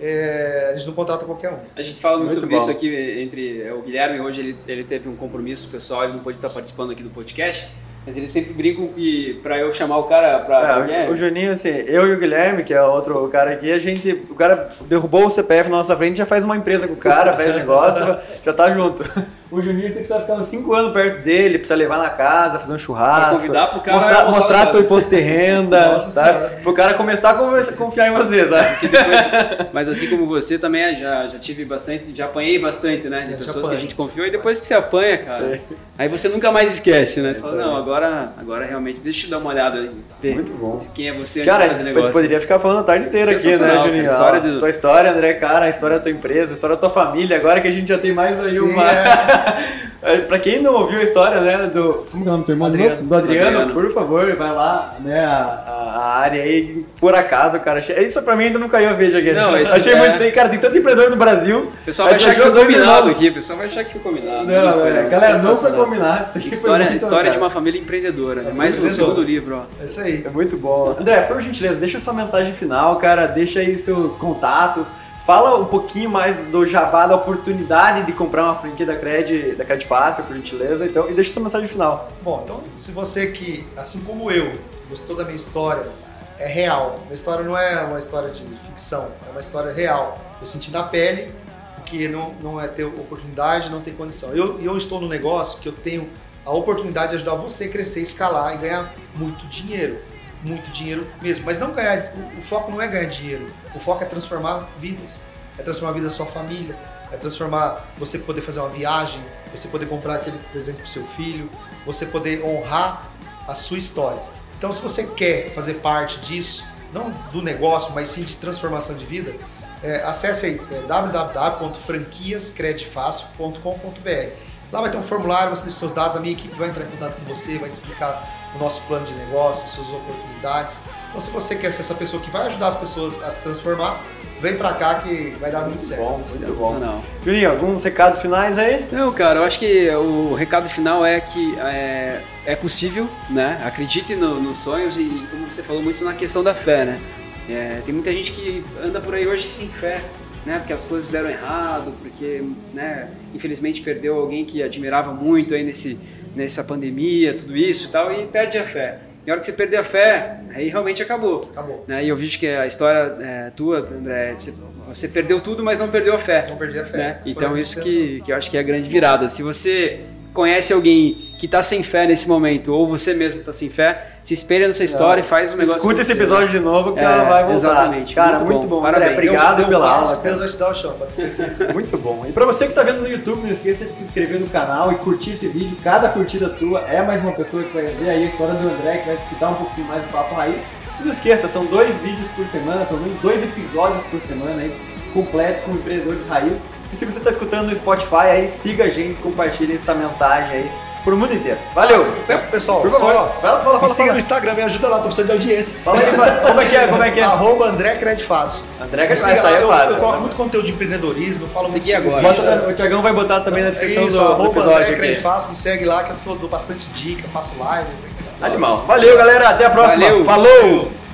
é, a gente não contrata qualquer um. A gente fala muito, Muito sobre bom. isso aqui entre é, o Guilherme, hoje ele, ele teve um compromisso pessoal, ele não pôde estar participando aqui do podcast, mas eles sempre brincam que pra eu chamar o cara pra. É, o- o Juninho, assim, eu e o Guilherme, que é outro cara aqui, a gente. O cara derrubou o CPF na nossa frente, já faz uma empresa com o cara, faz negócio, já tá junto. O Juninho você precisa ficar uns 5 anos perto dele, precisa levar na casa, fazer um churrasco. Pra convidar pro cara mostrar, almoçar mostrar na teu casa. imposto de renda, Nossa? Senhora. Pro cara começar a confiar em você, sabe? Depois- mas assim como você também é, já, já tive bastante, já apanhei bastante, né? De Já te pessoas que a gente confiou e depois que você apanha, cara, aí você nunca mais esquece, né? Você fala, não, agora, agora realmente, deixa eu dar uma olhada aí, ver Muito bom. quem é você antes Cara, de fazer a negócio. poderia ficar falando a tarde inteira aqui, né, cara. Juninho? História Ó, do- Tua história, André, cara, a história da tua empresa, a história da tua família, agora que a gente já tem mais aí Sim, uma. pra quem não ouviu a história, né, do. Como é o nome do teu irmão? Adriano. Do Adriano, Adriano. por favor, vai lá, né, a, a- área aí, por acaso, cara. Isso pra mim ainda não caiu a veja aqui. Não, esse Achei é- muito. Tem, cara, tem tanto empreendedor no Brasil. O pessoal vai a gente achar que foi combinado irmãos. aqui, o pessoal vai achar que foi combinado. Não, foi, é, galera, não foi combinado. Isso aqui foi História, muito, história de uma família empreendedora, né? Mais um segundo livro, ó. É isso aí. É muito bom. André, por gentileza, deixa sua mensagem final, cara. Deixa aí seus contatos. Fala um pouquinho mais do jabá, da oportunidade de comprar uma franquia da Cred, da Cred Fácil, por gentileza. Então, e deixa sua mensagem final. Bom, então se você que, assim como eu, gostou da minha história, é real. Minha história não é uma história de ficção, é uma história real. Eu senti na pele porque não, não é ter oportunidade, não tem condição. Eu, eu estou no negócio que eu tenho a oportunidade de ajudar você a crescer, escalar e ganhar muito dinheiro. Muito dinheiro mesmo. Mas não ganhar. O, o foco não é ganhar dinheiro. O foco é transformar vidas. É transformar a vida da sua família. É transformar você poder fazer uma viagem, você poder comprar aquele presente para seu filho, você poder honrar a sua história. Então, se você quer fazer parte disso, não do negócio, mas sim de transformação de vida, é, acesse aí é, www.franquiascredifácil.com.br. Lá vai ter um formulário, você deixa seus dados, a minha equipe vai entrar em contato com você, vai te explicar o nosso plano de negócio, suas oportunidades. Então, se você quer ser essa pessoa que vai ajudar as pessoas a se transformar, vem pra cá que vai dar muito certo. Bom, muito bom. Juninho, alguns recados finais aí? Não, cara, eu acho que o recado final é que é, é possível, né? Acredite no- nos sonhos e, como você falou muito na questão da fé, né? É, tem muita gente que anda por aí hoje sem fé, né, porque as coisas deram errado, porque, né, infelizmente perdeu alguém que admirava muito aí nesse, nessa pandemia, tudo isso e tal, e perde a fé. E a hora que você perder a fé, aí realmente acabou. Acabou. Né? E eu vi que a história é, tua, André, você, você perdeu tudo, mas não perdeu a fé. Não perdi a fé. Né? Então isso que, que eu acho que é a grande virada. Se você conhece alguém que está sem fé nesse momento, ou você mesmo está sem fé, se espelha nessa história e faz um negócio. Escuta esse acontecer. episódio de novo que É, ela vai voltar. exatamente. Cara, Muito muito, bom. bom. André, obrigado um pela aula. Deus vai te dar o chão, pode certeza. Muito bom. E pra você que tá vendo no YouTube, não esqueça de se inscrever no canal e curtir esse vídeo. Cada curtida tua é mais uma pessoa que vai ver aí a história do André, que vai escutar um pouquinho mais do Papo Raiz. E não esqueça, são dois vídeos por semana, pelo menos dois episódios por semana aí, completos com empreendedores raiz. E se você tá escutando no Spotify, aí siga a gente, compartilhe essa mensagem aí pro mundo inteiro. Valeu! Pessoal, Por favor, só fala, fala, me fala, siga fala. no Instagram, me ajuda lá, tô precisando de audiência. Fala aí, como é que é? Como é que é? Arroba André Crédito Fácil. André Me Crédito siga Fácil, lá, aí é eu, fácil. eu coloco muito conteúdo de empreendedorismo, eu falo Seguir muito agora. Bota, o Tiagão vai botar também na descrição Isso, do, do arroba episódio André aqui. Crédito Fácil, me segue lá que eu dou bastante dica, faço live. Animal. Valeu, galera. Até a próxima. Valeu. Falou!